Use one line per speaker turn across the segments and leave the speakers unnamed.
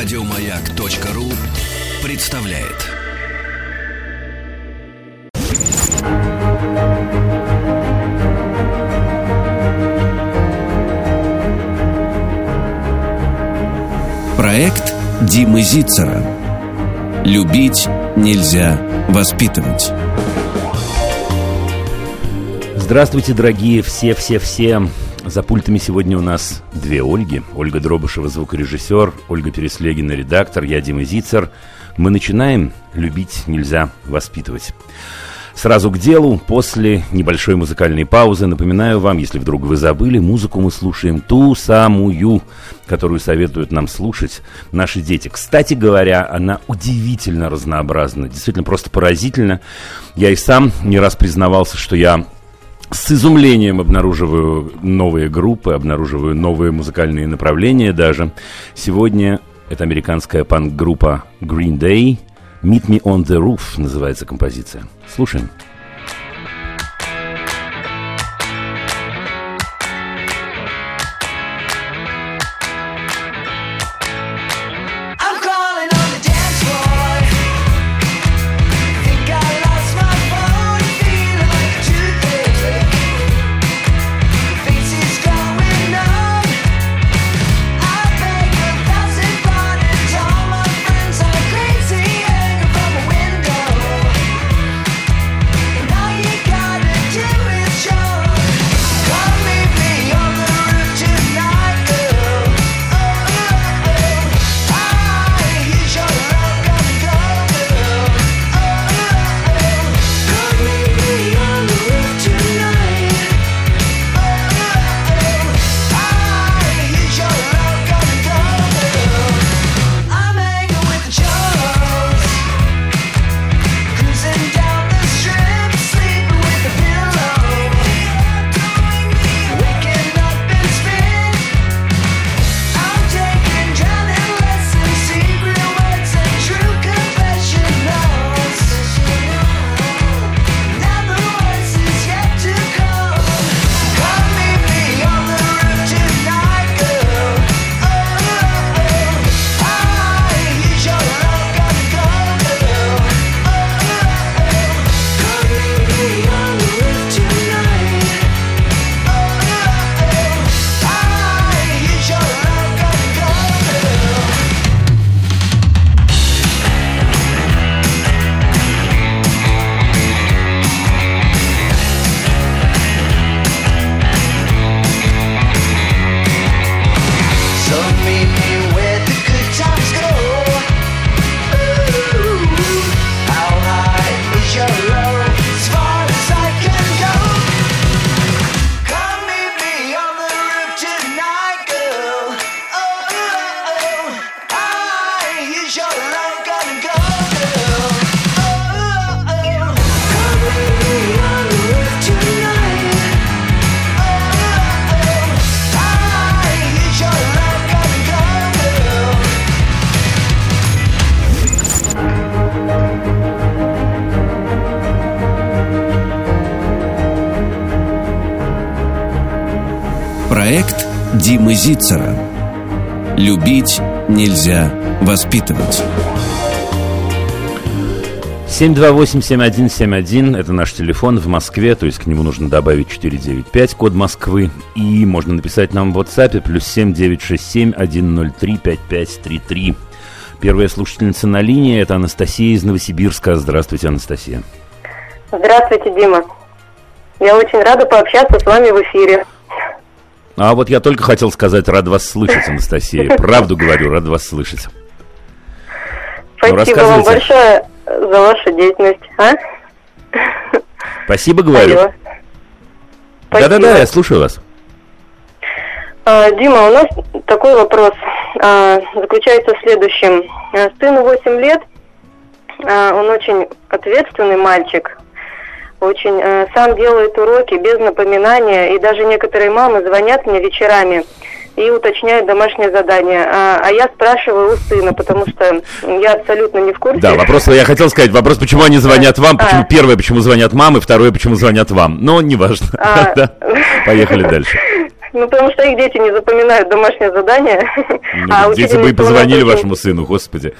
Радиомаяк.ру представляет. Проект Димы Зицера. Любить нельзя воспитывать.
Здравствуйте, дорогие все-все-все. За пультами сегодня у нас две Ольги. Ольга Дробышева, звукорежиссер, Ольга Переслегина, редактор, я Дима Зицер. Мы начинаем «Любить нельзя воспитывать». Сразу к делу, после небольшой музыкальной паузы, напоминаю вам, если вдруг вы забыли, музыку мы слушаем ту самую, которую советуют нам слушать наши дети. Кстати говоря, она удивительно разнообразна, действительно просто поразительно. Я и сам не раз признавался, что я с изумлением обнаруживаю новые группы, обнаруживаю новые музыкальные направления даже. Сегодня это американская панк-группа Green Day. Meet Me on the Roof называется композиция. Слушаем.
Воспитывать.
728-7171 – это наш телефон в Москве, то есть к нему нужно добавить 495, код Москвы. И можно написать нам в WhatsApp плюс 7967-103-5533. Первая слушательница на линии – это Анастасия из Новосибирска. Здравствуйте, Анастасия.
Здравствуйте, Дима. Я очень рада пообщаться с вами в эфире.
А вот я только хотел сказать, рад вас слышать, Анастасия. Правду говорю, рад вас слышать.
Ну, Спасибо ну, вам большое за вашу деятельность. А?
Спасибо, говорю. Да-да-да, я слушаю вас.
А, Дима, у нас такой вопрос а, заключается в следующем. А, сыну 8 лет, он очень ответственный мальчик, очень э, сам делает уроки без напоминания, и даже некоторые мамы звонят мне вечерами и уточняют домашнее задание. А, а я спрашиваю у сына, потому что я абсолютно не в курсе.
Да, вопрос, я хотел сказать, вопрос, почему они звонят вам, почему а. первое, почему звонят мамы, второе, почему звонят вам. Но неважно. А. да. Поехали дальше.
Ну, потому что их дети не запоминают домашнее задание.
Ну, а дети бы и позвонили вашему сыну, господи.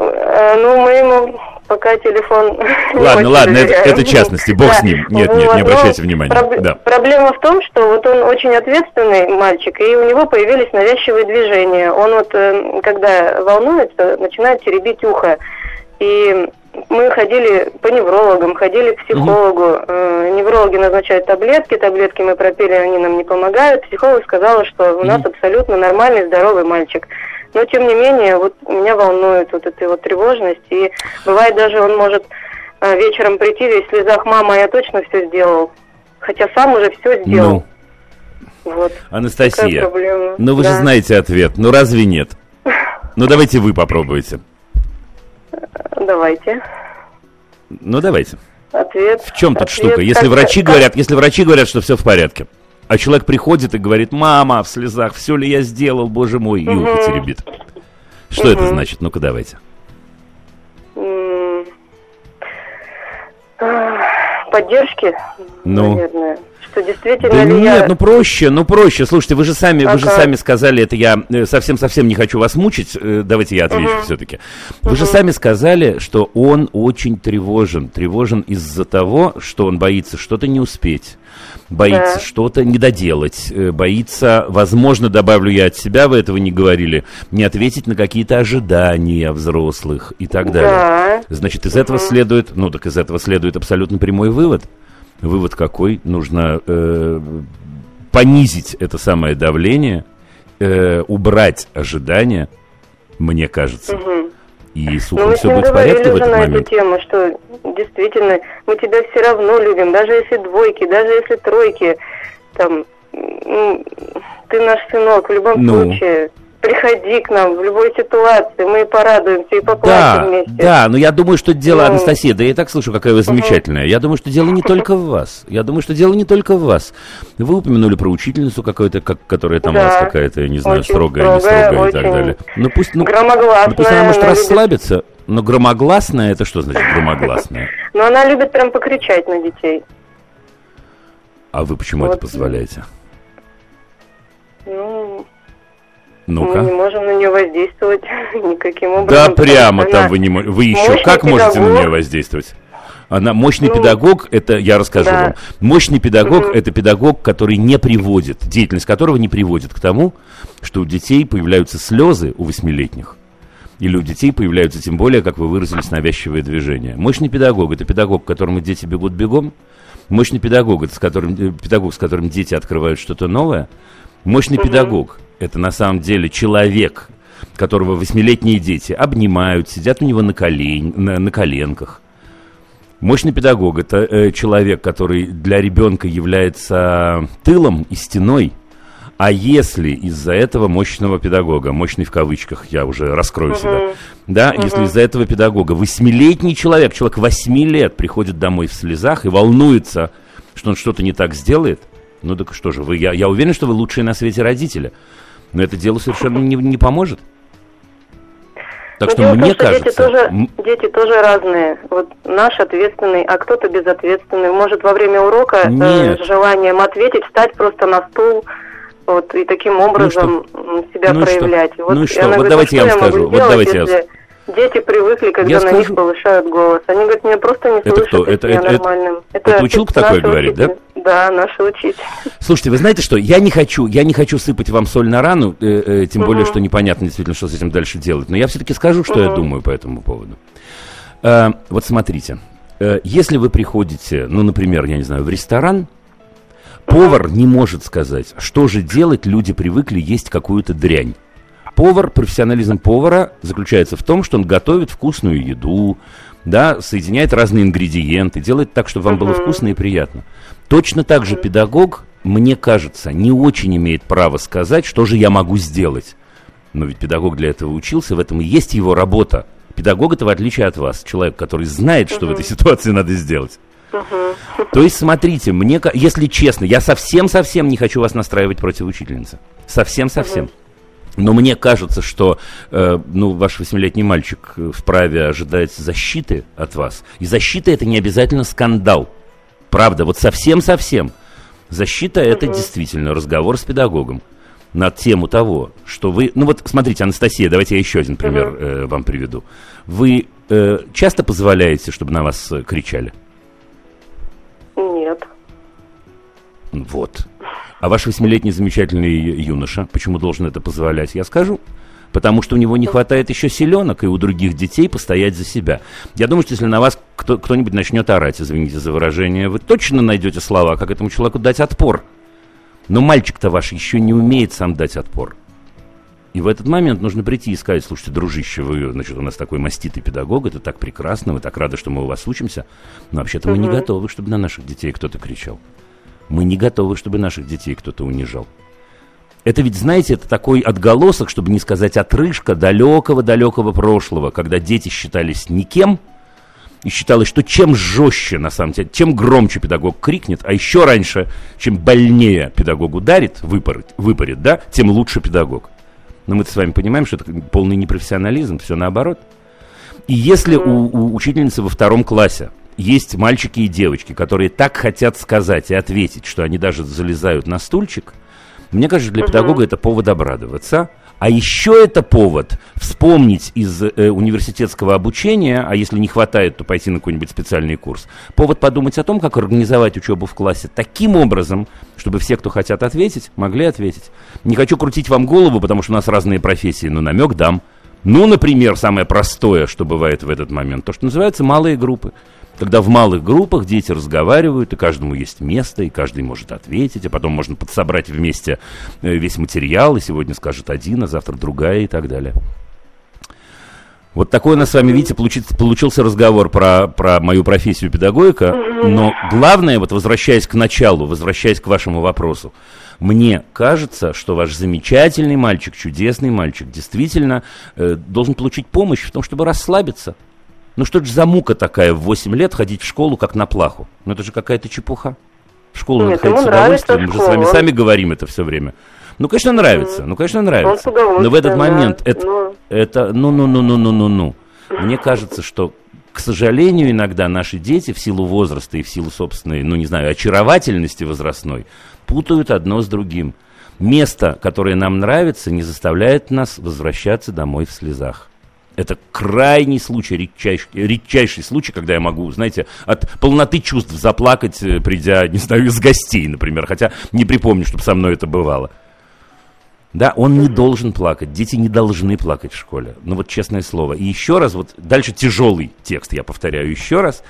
Э, ну, мы ему пока телефон...
Ладно, ладно, это, это частности, бог да. с ним. Нет, нет, не обращайте внимания. Проб...
Да. Проблема в том, что вот он очень ответственный мальчик, и у него появились навязчивые движения. Он вот, э, когда волнуется, начинает теребить ухо. И мы ходили по неврологам, ходили к психологу. Угу. Неврологи назначают таблетки, таблетки мы пропили, они нам не помогают. Психолог сказала, что у нас абсолютно нормальный, здоровый мальчик. Но, тем не менее, вот меня волнует вот эта вот тревожность. И бывает даже он может э, вечером прийти весь в слезах, мама, я точно все сделал. Хотя сам уже все сделал.
Ну, вот. Анастасия, ну вы да. же знаете ответ, ну разве нет? Ну давайте вы попробуйте.
Давайте.
Ну давайте.
Ответ.
В чем тут ответ, штука? Если как, врачи как... говорят, если врачи говорят, что все в порядке, а человек приходит и говорит, мама, в слезах, все ли я сделал, боже мой, и ухо теребит. Что это значит? Ну-ка давайте.
Поддержки,
ну. наверное что действительно да нет, я... ну проще, ну проще. Слушайте, вы же сами, ага. вы же сами сказали, это я э, совсем-совсем не хочу вас мучить. Э, давайте я отвечу угу. все-таки. Вы угу. же сами сказали, что он очень тревожен. Тревожен из-за того, что он боится что-то не успеть боится да. что-то не доделать, э, боится, возможно, добавлю я от себя, вы этого не говорили, не ответить на какие-то ожидания взрослых и так далее. Да. Значит, из угу. этого следует, ну так из этого следует абсолютно прямой вывод – Вывод какой? Нужно э, понизить это самое давление, э, убрать ожидания, мне кажется. Угу. И с ухом все будет в порядке в этот
на
момент.
эту тему, что действительно мы тебя все равно любим, даже если двойки, даже если тройки, там, ты наш сынок в любом ну. случае приходи к нам в любой ситуации, мы порадуемся и поплачем
да,
вместе.
Да, но я думаю, что дело, ну, Анастасия, да я так слышу, какая вы замечательная. Я думаю, что дело не только в вас. Я думаю, что дело не только в вас. Вы упомянули про учительницу какую-то, как, которая там да, у вас какая-то, я не знаю, строгая, не строгая и так далее. Ну пусть, ну, ну пусть она может расслабиться, но громогласная, это что значит громогласная?
Но она любит прям покричать на детей.
А вы почему это позволяете?
Ну,
ну-ка.
Мы не можем на нее воздействовать никаким образом.
Да, прямо там вы не можете. Вы еще как педагог. можете на нее воздействовать? Она мощный ну, педагог, это я расскажу да. вам. Мощный педагог угу. это педагог, который не приводит, деятельность которого не приводит к тому, что у детей появляются слезы у восьмилетних. Или у детей появляются, тем более, как вы выразились, навязчивые движения. Мощный педагог – это педагог, к которому дети бегут бегом. Мощный педагог – это с которым, э, педагог, с которым дети открывают что-то новое. Мощный угу. педагог это на самом деле человек, которого восьмилетние дети обнимают, сидят у него на, колен, на, на коленках. Мощный педагог – это э, человек, который для ребенка является тылом и стеной. А если из-за этого мощного педагога, мощный в кавычках, я уже раскрою uh-huh. себя, да, uh-huh. если из-за этого педагога восьмилетний человек, человек восьми лет приходит домой в слезах и волнуется, что он что-то не так сделает, ну так что же, вы, я, я уверен, что вы лучшие на свете родители – но это делу совершенно не, не поможет. Так Но что мне том, кажется...
Дети тоже, дети тоже разные. Вот наш ответственный, а кто-то безответственный. Может во время урока э, с желанием ответить, встать просто на стул, вот, и таким образом ну себя ну проявлять.
Что? Вот, ну и что? Вот говорит, давайте я вам скажу. Вот давайте
если... я Дети привыкли, когда я на скажу... них повышают голос. Они говорят, меня просто не
это
слышат,
кто? Это, это, нормальным. Это, это училка такое говорит, да?
Да, наши учитель.
Слушайте, вы знаете что? Я не хочу, я не хочу сыпать вам соль на рану, э, э, тем более, что непонятно действительно, что с этим дальше делать. Но я все-таки скажу, что я думаю по этому поводу. Э, вот смотрите, э, если вы приходите, ну, например, я не знаю, в ресторан, повар не может сказать, что же делать, люди привыкли есть какую-то дрянь. Повар, профессионализм повара заключается в том, что он готовит вкусную еду, да, соединяет разные ингредиенты, делает так, чтобы вам uh-huh. было вкусно и приятно. Точно так же педагог, мне кажется, не очень имеет права сказать, что же я могу сделать. Но ведь педагог для этого учился, в этом и есть его работа. Педагог это в отличие от вас, человек, который знает, что uh-huh. в этой ситуации надо сделать. Uh-huh. То есть, смотрите, мне, если честно, я совсем-совсем не хочу вас настраивать против учительницы. Совсем-совсем. Uh-huh. Но мне кажется, что э, ну, ваш восьмилетний мальчик вправе ожидать защиты от вас. И защита это не обязательно скандал. Правда, вот совсем-совсем. Защита это действительно разговор с педагогом на тему того, что вы... Ну вот, смотрите, Анастасия, давайте я еще один пример uh э, вам приведу. Вы э, часто позволяете, чтобы на вас э, кричали?
Нет.
Вот. А ваш восьмилетний замечательный юноша, почему должен это позволять, я скажу. Потому что у него не хватает еще селенок и у других детей постоять за себя. Я думаю, что если на вас кто- кто-нибудь начнет орать, извините за выражение, вы точно найдете слова, как этому человеку дать отпор. Но мальчик-то ваш еще не умеет сам дать отпор. И в этот момент нужно прийти и сказать, слушайте, дружище, вы, значит, у нас такой маститый педагог, это так прекрасно, мы так рады, что мы у вас учимся, но вообще-то мы не готовы, чтобы на наших детей кто-то кричал. Мы не готовы, чтобы наших детей кто-то унижал. Это ведь, знаете, это такой отголосок, чтобы не сказать отрыжка далекого-далекого прошлого, когда дети считались никем, и считалось, что чем жестче, на самом деле, чем громче педагог крикнет, а еще раньше, чем больнее педагог ударит, выпарит, выпарит да, тем лучше педагог. Но мы с вами понимаем, что это полный непрофессионализм, все наоборот. И если у, у учительницы во втором классе есть мальчики и девочки, которые так хотят сказать и ответить, что они даже залезают на стульчик, мне кажется, для педагога это повод обрадоваться. А еще это повод вспомнить из э, университетского обучения, а если не хватает, то пойти на какой-нибудь специальный курс. Повод подумать о том, как организовать учебу в классе таким образом, чтобы все, кто хотят ответить, могли ответить. Не хочу крутить вам голову, потому что у нас разные профессии, но намек дам. Ну, например, самое простое, что бывает в этот момент, то, что называется малые группы когда в малых группах дети разговаривают, и каждому есть место, и каждый может ответить, а потом можно подсобрать вместе э, весь материал, и сегодня скажет один, а завтра другая и так далее. Вот такой у нас с вами, видите, получится, получился разговор про, про мою профессию педагогика, но главное, вот возвращаясь к началу, возвращаясь к вашему вопросу, мне кажется, что ваш замечательный мальчик, чудесный мальчик, действительно э, должен получить помощь в том, чтобы расслабиться, ну что же за мука такая в 8 лет ходить в школу, как на плаху? Ну это же какая-то чепуха. В школу
Нет,
надо ходить с удовольствием. Мы же с вами сами говорим это все время. Ну, конечно, нравится. Ну, конечно, нравится. Но в этот
да.
момент это,
Ну.
это ну-ну-ну-ну-ну-ну-ну. Мне кажется, что, к сожалению, иногда наши дети в силу возраста и в силу собственной, ну, не знаю, очаровательности возрастной, путают одно с другим. Место, которое нам нравится, не заставляет нас возвращаться домой в слезах. Это крайний случай, редчайший, редчайший случай, когда я могу, знаете, от полноты чувств заплакать, э, придя, не знаю, из гостей, например. Хотя не припомню, чтобы со мной это бывало. Да, он не должен плакать, дети не должны плакать в школе. Ну вот честное слово. И еще раз, вот дальше тяжелый текст, я повторяю еще раз.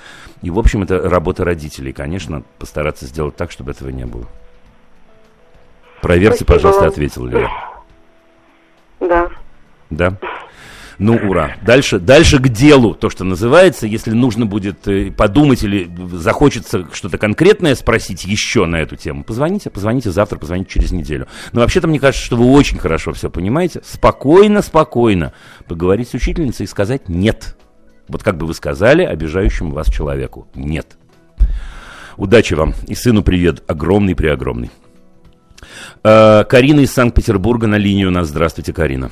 И, в общем, это работа родителей, конечно, постараться сделать так, чтобы этого не было. Проверьте,
Спасибо
пожалуйста,
вам.
ответил ли я.
Да.
Да? Ну, ура. Дальше, дальше к делу, то, что называется. Если нужно будет э, подумать или захочется что-то конкретное спросить еще на эту тему, позвоните, позвоните завтра, позвоните через неделю. Но вообще-то мне кажется, что вы очень хорошо все понимаете. Спокойно, спокойно поговорить с учительницей и сказать «нет». Вот как бы вы сказали обижающему вас человеку «нет». Удачи вам. И сыну привет. Огромный-преогромный. Э, Карина из Санкт-Петербурга на линии у нас. Здравствуйте, Карина.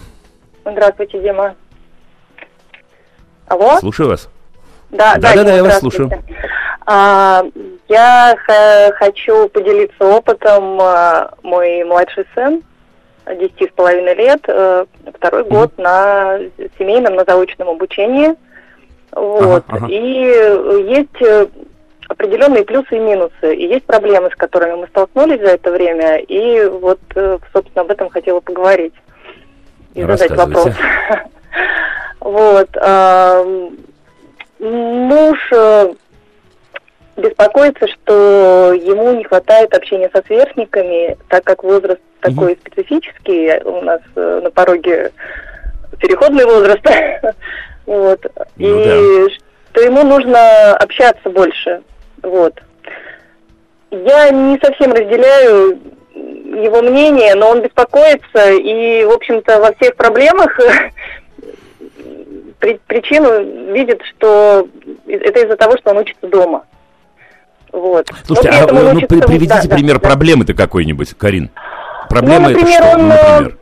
Здравствуйте, Дима. Алло?
Слушаю вас.
Да,
Да-да-да,
Дима,
я вас
здравствуйте. А, я хочу поделиться опытом. А, Мой младший сын, 10 с половиной лет, э, второй год на семейном, на заочном обучении. Вот.
Ага, ага.
И есть э, определенные плюсы и минусы. И есть проблемы, с которыми мы столкнулись за это время. И вот, э, собственно, об этом хотела поговорить. И задать вопрос. Вот. Муж э, беспокоится, что ему не хватает общения со сверстниками, так как возраст такой специфический, у нас э, на пороге переходный возраст. Вот.
Ну
И что ему нужно общаться больше. Вот. Я не совсем разделяю его мнение, но он беспокоится и, в общем-то, во всех проблемах при- причину видит, что это из-за того, что он учится дома. Вот.
Слушайте, а ну,
учится-
при- приведите
да, да,
пример
да.
проблемы-то какой-нибудь, Карин. Проблема
ну, например,
это что?
он, э,
например.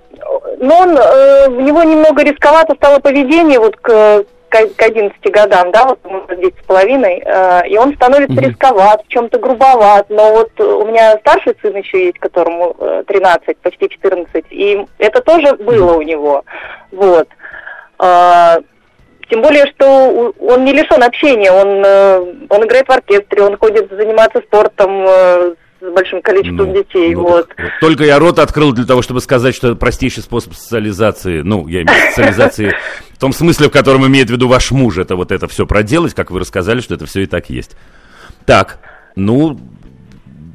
ну, он, э, у него немного рисковато стало поведение вот к, к, к 11 годам, да, вот ему 10 с половиной, э, и он становится mm-hmm. рисковат, в чем-то грубоват, но вот у меня старший сын еще есть, которому э, 13, почти 14, и это тоже было mm-hmm. у него, вот. Э, тем более, что он не лишен общения, он, э, он играет в оркестре, он ходит заниматься спортом э, с большим количеством ну, детей. Ну, вот.
вот. Только я рот открыл для того, чтобы сказать, что это простейший способ социализации. Ну, я имею в виду социализации в том смысле, в котором имеет в виду ваш муж. Это вот это все проделать, как вы рассказали, что это все и так есть. Так, ну,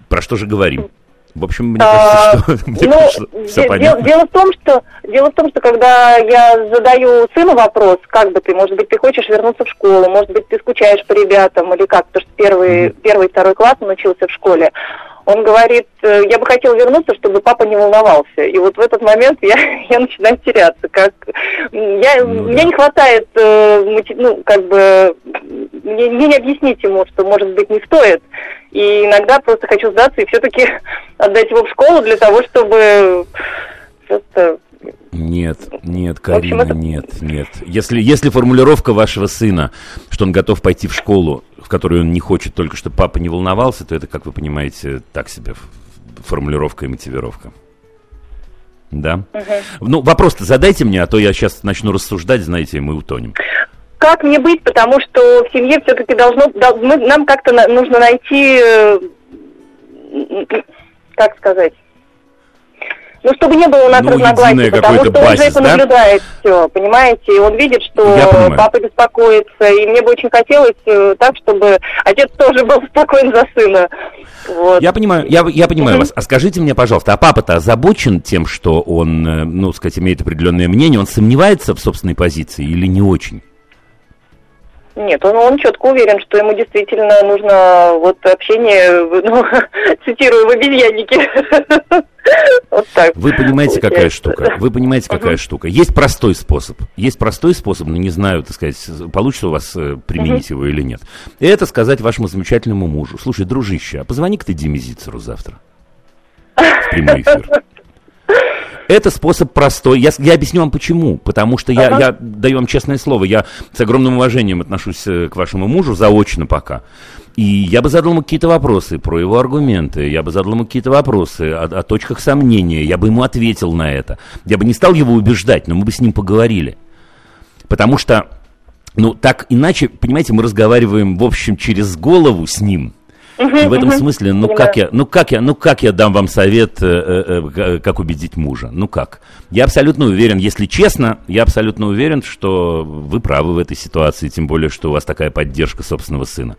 про что же говорим? В общем, мне кажется, а, что, мне
ну, кажется, все понятно. Дело в том, что дело в том, что когда я задаю сыну вопрос, как бы ты, может быть, ты хочешь вернуться в школу, может быть, ты скучаешь по ребятам или как, потому что первый, mm-hmm. первый, второй класс он учился в школе. Он говорит, «Э, я бы хотел вернуться, чтобы папа не волновался. И вот в этот момент я, я начинаю теряться. Как, я, ну, мне да. не хватает, э, ну, как бы, мне, мне не объяснить ему, что, может быть, не стоит. И иногда просто хочу сдаться и все-таки отдать его в школу для того, чтобы просто
нет, нет, Карина, это... нет, нет. Если, если формулировка вашего сына, что он готов пойти в школу, в которую он не хочет только, чтобы папа не волновался, то это, как вы понимаете, так себе формулировка и мотивировка. Да? Угу. Ну, вопрос-то задайте мне, а то я сейчас начну рассуждать, знаете, и мы утонем.
Как мне быть, потому что в семье все-таки должно, мы, нам как-то на, нужно найти, э, как сказать, ну, чтобы не было у нас ну, разногласий, потому что он же это да? наблюдает все, понимаете, и он видит, что папа беспокоится, и мне бы очень хотелось э, так, чтобы отец тоже был спокоен за сына.
Вот. Я понимаю, я, я понимаю вас. А скажите мне, пожалуйста, а папа-то озабочен тем, что он, э, ну, сказать, имеет определенное мнение, он сомневается в собственной позиции или не очень?
Нет, он, он четко уверен, что ему действительно нужно вот общение, ну, цитирую, в обезьяннике.
Вот так. Вы понимаете, какая штука? Вы понимаете, какая штука? Есть простой способ. Есть простой способ, но не знаю, так сказать, получится у вас э, применить его или нет. Это сказать вашему замечательному мужу. Слушай, дружище, а позвони-ка ты Диме Зицеру завтра. В прямой эфир. Это способ простой. Я, я объясню вам почему. Потому что я, ага. я даю вам честное слово, я с огромным уважением отношусь э, к вашему мужу, заочно пока. И я бы задал ему какие-то вопросы про его аргументы, я бы задал ему какие-то вопросы о, о точках сомнения, я бы ему ответил на это. Я бы не стал его убеждать, но мы бы с ним поговорили. Потому что, ну, так иначе, понимаете, мы разговариваем, в общем, через голову с ним – и в этом смысле, ну как я, ну как я, ну как я дам вам совет, э, э, э, как убедить мужа? Ну как? Я абсолютно уверен, если честно, я абсолютно уверен, что вы правы в этой ситуации, тем более, что у вас такая поддержка собственного сына.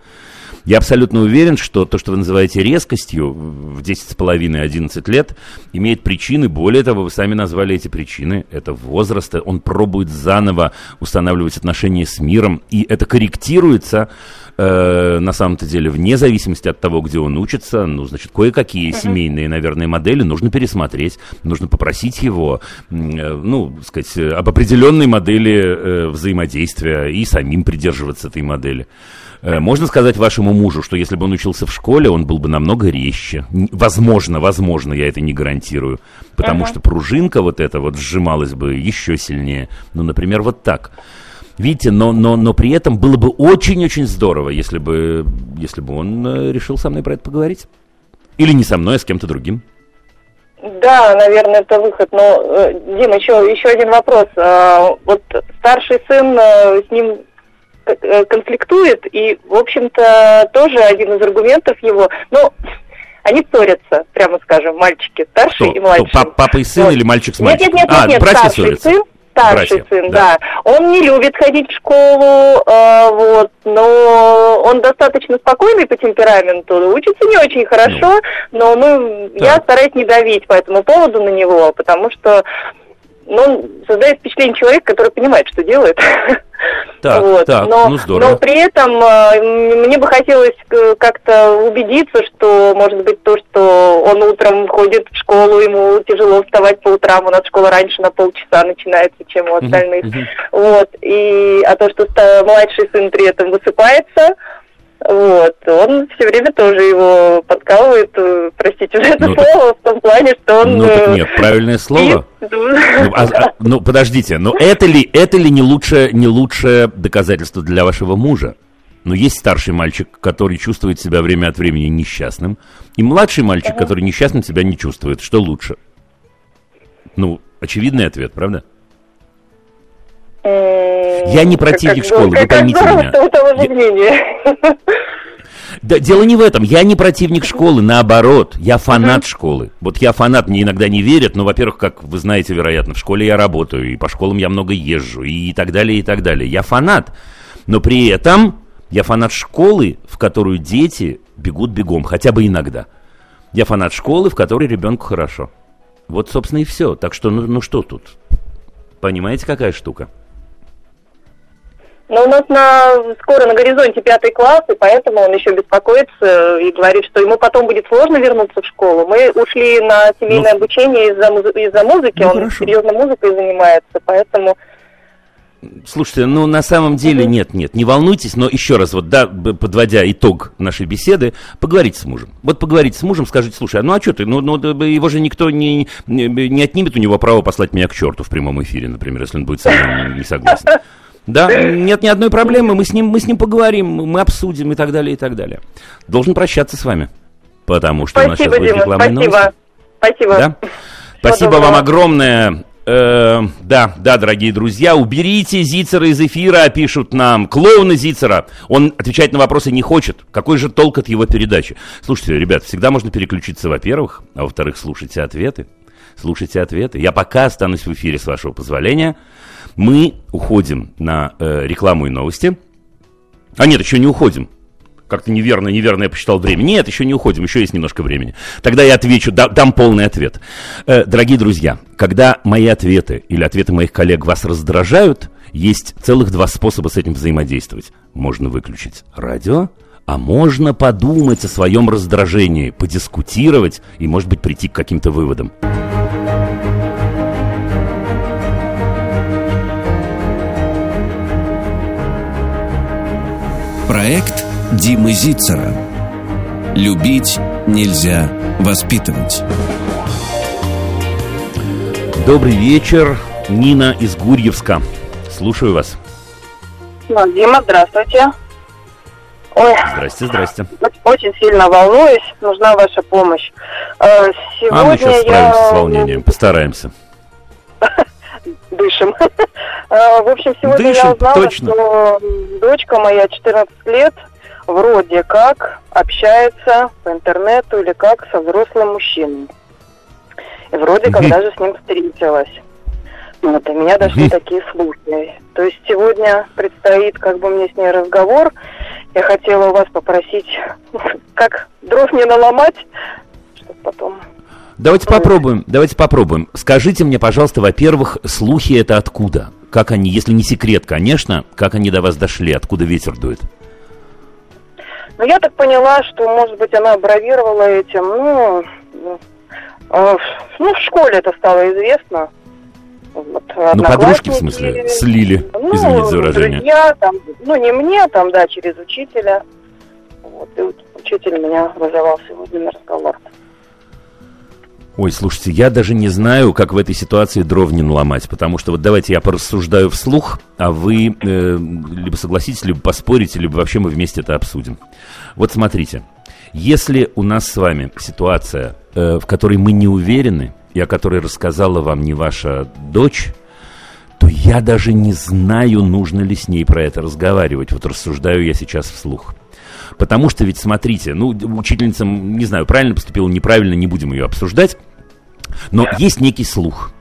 Я абсолютно уверен, что то, что вы называете резкостью в 10,5-11 лет, имеет причины. Более того, вы сами назвали эти причины. Это возраст. Он пробует заново устанавливать отношения с миром. И это корректируется э, на самом-то деле, вне зависимости от того, где он учится, ну, значит, кое-какие uh-huh. семейные, наверное, модели нужно пересмотреть, нужно попросить его, э, ну, сказать, об определенной модели э, взаимодействия и самим придерживаться этой модели. Э, можно сказать вашему мужу, что если бы он учился в школе, он был бы намного резче. Возможно, возможно, я это не гарантирую. Потому uh-huh. что пружинка вот эта вот сжималась бы еще сильнее. Ну, например, вот так. Видите, но, но, но при этом было бы очень-очень здорово, если бы, если бы он э, решил со мной про это поговорить. Или не со мной, а с кем-то другим.
Да, наверное, это выход. Но, э, Дима, еще, еще один вопрос. А, вот старший сын с ним Э, конфликтует, и, в общем-то, тоже один из аргументов его, ну, они ссорятся, прямо скажем, мальчики, старший Кто? и младший.
Кто, папа и сын вот. или мальчик с мальчиком?
Нет, нет, нет, а, нет, братья старший ссорятся. сын, старший Братья, сын, да. да. Он не любит ходить в школу, э, вот, но он достаточно спокойный по темпераменту, учится не очень хорошо, ну. но мы, да. я стараюсь не давить по этому поводу на него, потому что ну, создает впечатление человека, который понимает, что делает.
Так, вот. так,
но,
ну здорово.
Но при этом э, мне бы хотелось э, как-то убедиться, что, может быть, то, что он утром ходит в школу, ему тяжело вставать по утрам, у нас школа раньше на полчаса начинается, чем у остальных. Uh-huh, uh-huh. Вот. И, а то, что младший сын при этом высыпается, Вот, он все время тоже его подкалывает, э, простите за это
Ну,
слово, в том плане, что он...
Ну, так
э,
нет, правильное слово.
спит.
Ну, а- а- ну, подождите, но это ли, это ли не лучшее, не лучшее доказательство для вашего мужа? Ну, есть старший мальчик, который чувствует себя время от времени несчастным, и младший мальчик, который несчастным себя не чувствует. Что лучше? Ну, очевидный ответ, правда?
М,
Я не противник
как-
школы, вы
как
поймите
здорово,
меня.
что у того же
Я-
мнение.
Да, дело не в этом. Я не противник школы, наоборот. Я фанат школы. Вот я фанат, мне иногда не верят, но, во-первых, как вы знаете, вероятно, в школе я работаю, и по школам я много езжу, и так далее, и так далее. Я фанат. Но при этом я фанат школы, в которую дети бегут бегом, хотя бы иногда. Я фанат школы, в которой ребенку хорошо. Вот, собственно, и все. Так что, ну, ну что тут? Понимаете, какая штука?
Но у нас на, скоро на горизонте пятый класс, и поэтому он еще беспокоится и говорит, что ему потом будет сложно вернуться в школу. Мы ушли на семейное
Ну,
обучение из-за, из-за музыки,
Ну,
он
хорошо.
серьезно музыкой занимается, поэтому...
Слушайте, ну на самом деле нет, нет, не волнуйтесь, но еще раз, вот да, подводя итог нашей беседы, поговорите с мужем. Вот поговорите с мужем, скажите, слушай, а ну а что ты, ну, ну его же никто не, не, не отнимет у него право послать меня к черту в прямом эфире, например, если он будет со мной не согласен. Да, нет ни одной проблемы, мы с ним, мы с ним поговорим, мы обсудим и так далее, и так далее. Должен прощаться с вами, потому что у нас
Спасибо,
сейчас будет
Дима,
рекламная новость.
спасибо. Спасибо.
Да? Спасибо
доброго.
вам огромное. Э, да, да, дорогие друзья, уберите Зицера из эфира, пишут нам. Клоуна Зицера. Он отвечать на вопросы не хочет. Какой же толк от его передачи? Слушайте, ребят, всегда можно переключиться, во-первых, а во-вторых, слушайте ответы. Слушайте ответы. Я пока останусь в эфире, с вашего позволения. Мы уходим на э, рекламу и новости. А нет, еще не уходим. Как-то неверно, неверно я посчитал время. Нет, еще не уходим, еще есть немножко времени. Тогда я отвечу, да- дам полный ответ. Э, дорогие друзья, когда мои ответы или ответы моих коллег вас раздражают, есть целых два способа с этим взаимодействовать. Можно выключить радио, а можно подумать о своем раздражении, подискутировать и, может быть, прийти к каким-то выводам.
Проект Димы Зицера. Любить нельзя воспитывать.
Добрый вечер, Нина из Гурьевска. Слушаю вас.
Ну, Дима, здравствуйте. Ой,
Здрасте, здрасте.
очень сильно волнуюсь, нужна ваша помощь. Э, Сегодня
А мы сейчас
я...
справимся с волнением, постараемся.
Дышим. Э, В общем, сегодня
Дышим,
я узнала,
точно.
что дочка моя 14 лет вроде как общается по интернету или как со взрослым мужчиной. И вроде как даже с ним встретилась. Ну, и меня дошли такие слухи. То есть сегодня предстоит как бы мне с ней разговор. Я хотела у вас попросить, как дров не наломать, чтобы потом...
Давайте попробуем, давайте попробуем. Скажите мне, пожалуйста, во-первых, слухи это откуда? Как они, если не секрет, конечно, как они до вас дошли, откуда ветер дует?
Ну, я так поняла, что, может быть, она бравировала этим, ну, ну, э, ну, в школе это стало известно. Вот,
Ну, подружки, в смысле, слили,
ну,
извините за выражение.
друзья, там, ну, не мне, там, да, через учителя. Вот, и вот учитель меня вызывал сегодня на разговор.
Ой, слушайте, я даже не знаю, как в этой ситуации дров не наломать, потому что вот давайте я порассуждаю вслух, а вы э, либо согласитесь, либо поспорите, либо вообще мы вместе это обсудим. Вот смотрите, если у нас с вами ситуация, э, в которой мы не уверены, и о которой рассказала вам не ваша дочь, то я даже не знаю, нужно ли с ней про это разговаривать. Вот рассуждаю я сейчас вслух. Потому что ведь, смотрите, ну, учительница, не знаю, правильно поступила, неправильно, не будем ее обсуждать. Но есть некий слух.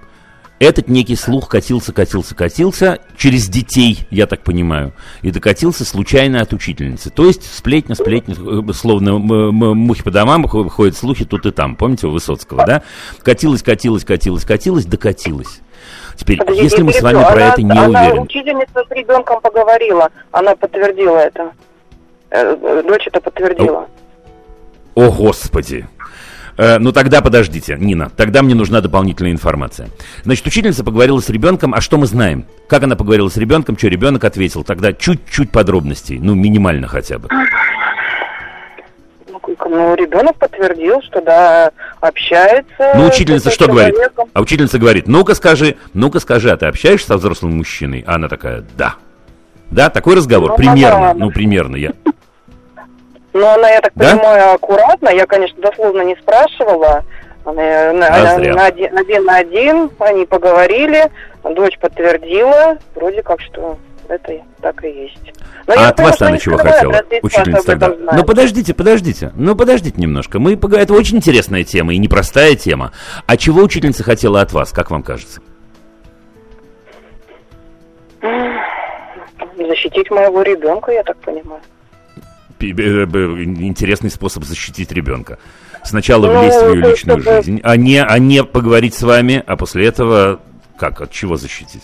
Этот некий слух катился, катился, катился через детей, я так понимаю, и докатился случайно от учительницы. То есть сплетня, сплетня, э, словно мухи по домам хо- ходят слухи тут и там. Помните у Высоцкого, да? Катилась, катилась, катилась, катилась, докатилась. Теперь,
Подождите,
если мы с вами
перебью.
про
Она-
это не
она,
уверены,
учительница с ребенком поговорила, она подтвердила это. Э, э, Дочь это подтвердила.
О, Господи! Э, ну тогда подождите, Нина, тогда мне нужна дополнительная информация. Значит, учительница поговорила с ребенком, а что мы знаем? Как она поговорила с ребенком, что ребенок ответил? Тогда чуть-чуть подробностей, ну минимально хотя бы.
Ну, ребенок подтвердил, что да, общается.
Ну, учительница что человеком. говорит? А учительница говорит, ну-ка скажи, ну-ка скажи, а ты общаешься со взрослым мужчиной? А она такая, да. Да, такой разговор, ну, примерно, ну, примерно я.
Ну, она, я так да? понимаю, аккуратно, я, конечно, дословно не спрашивала, на, а на, на, один, один на один они поговорили, дочь подтвердила, вроде как что это так и есть.
Но а от вас она чего хотела, учительница тогда? Ну подождите, подождите, ну подождите немножко. Мы Это очень интересная тема и непростая тема. А чего учительница хотела от вас, как вам кажется?
Защитить моего ребенка, я так понимаю. Э,
интересный способ защитить ребенка. Сначала ну, влезть в ее личную жизнь, а не, а не поговорить с вами, а после этого как, от чего защитить?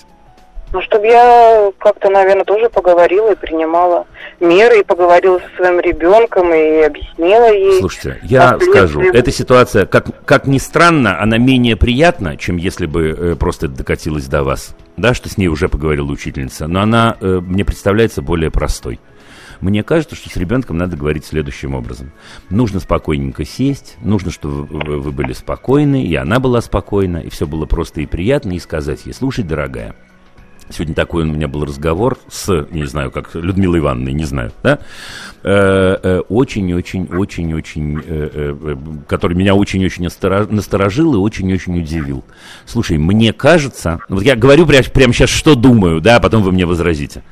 Ну, чтобы я как-то, наверное, тоже поговорила и принимала меры, и поговорила со своим ребенком, и объяснила ей.
Слушайте, я скажу, эта ситуация, как, как ни странно, она менее приятна, чем если бы э, просто докатилась до вас. Да, что с ней уже поговорила учительница, но она э, мне представляется более простой. Мне кажется, что с ребенком надо говорить следующим образом. Нужно спокойненько сесть, нужно, чтобы вы были спокойны, и она была спокойна, и все было просто и приятно, и сказать ей, слушай, дорогая, Сегодня такой у меня был разговор с, не знаю, как Людмилой Ивановной, не знаю, да, очень-очень-очень-очень, э, э, э, который меня очень-очень насторожил и очень-очень удивил. Слушай, мне кажется, вот я говорю прямо, прямо сейчас, что думаю, да, а потом вы мне возразите.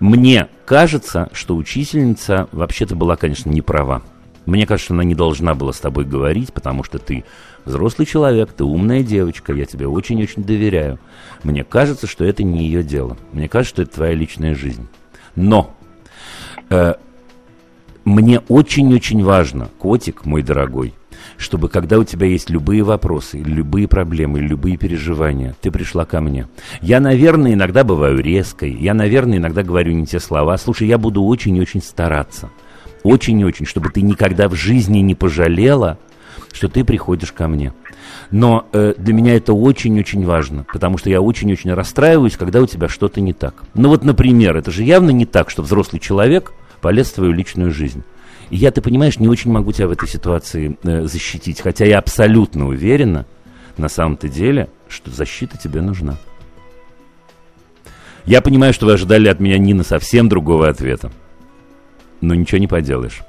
Мне кажется, что учительница вообще-то была, конечно, не права. Мне кажется, она не должна была с тобой говорить, потому что ты взрослый человек, ты умная девочка, я тебе очень-очень доверяю. Мне кажется, что это не ее дело. Мне кажется, что это твоя личная жизнь. Но э, мне очень-очень важно, котик мой дорогой, чтобы когда у тебя есть любые вопросы, любые проблемы, любые переживания, ты пришла ко мне. Я, наверное, иногда бываю резкой, я, наверное, иногда говорю не те слова. Слушай, я буду очень-очень стараться. Очень-очень, чтобы ты никогда в жизни не пожалела, что ты приходишь ко мне. Но э, для меня это очень-очень важно, потому что я очень-очень расстраиваюсь, когда у тебя что-то не так. Ну вот, например, это же явно не так, что взрослый человек полез в твою личную жизнь. Я, ты понимаешь, не очень могу тебя в этой ситуации э, защитить, хотя я абсолютно уверена, на самом-то деле, что защита тебе нужна. Я понимаю, что вы ожидали от меня Нина совсем другого ответа. Но ничего не поделаешь.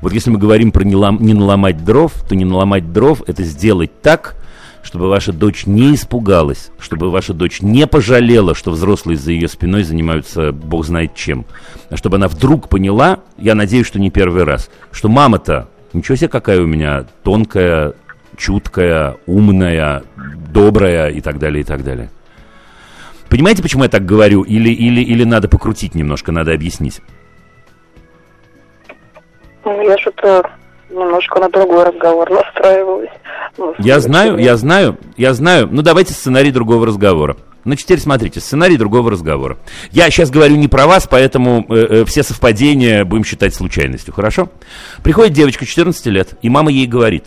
Вот если мы говорим про не, лом, не наломать дров, то не наломать дров – это сделать так, чтобы ваша дочь не испугалась, чтобы ваша дочь не пожалела, что взрослые за ее спиной занимаются бог знает чем. А чтобы она вдруг поняла, я надеюсь, что не первый раз, что мама-то, ничего себе какая у меня тонкая, чуткая, умная, добрая и так далее, и так далее. Понимаете, почему я так говорю? Или, или, или надо покрутить немножко, надо объяснить?
Я что-то немножко на другой разговор настраивалась.
Ну, я знаю, я знаю, я знаю. Ну, давайте сценарий другого разговора. Ну, теперь смотрите, сценарий другого разговора. Я сейчас говорю не про вас, поэтому э, э, все совпадения будем считать случайностью, хорошо? Приходит девочка 14 лет, и мама ей говорит,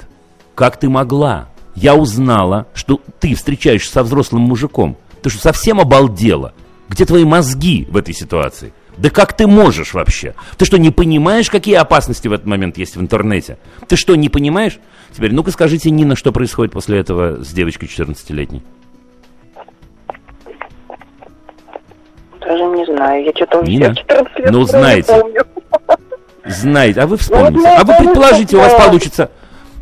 как ты могла? Я узнала, что ты встречаешься со взрослым мужиком. Ты что, совсем обалдела? Где твои мозги в этой ситуации? Да как ты можешь вообще? Ты что, не понимаешь, какие опасности в этот момент есть в интернете? Ты что, не понимаешь? Теперь, ну-ка скажите, Нина, что происходит после этого с девочкой 14-летней?
Даже не знаю, я что-то
Нина? 14 лет ну, знаете. Знаете, а вы вспомните. Ну, а вы предположите, у вас получится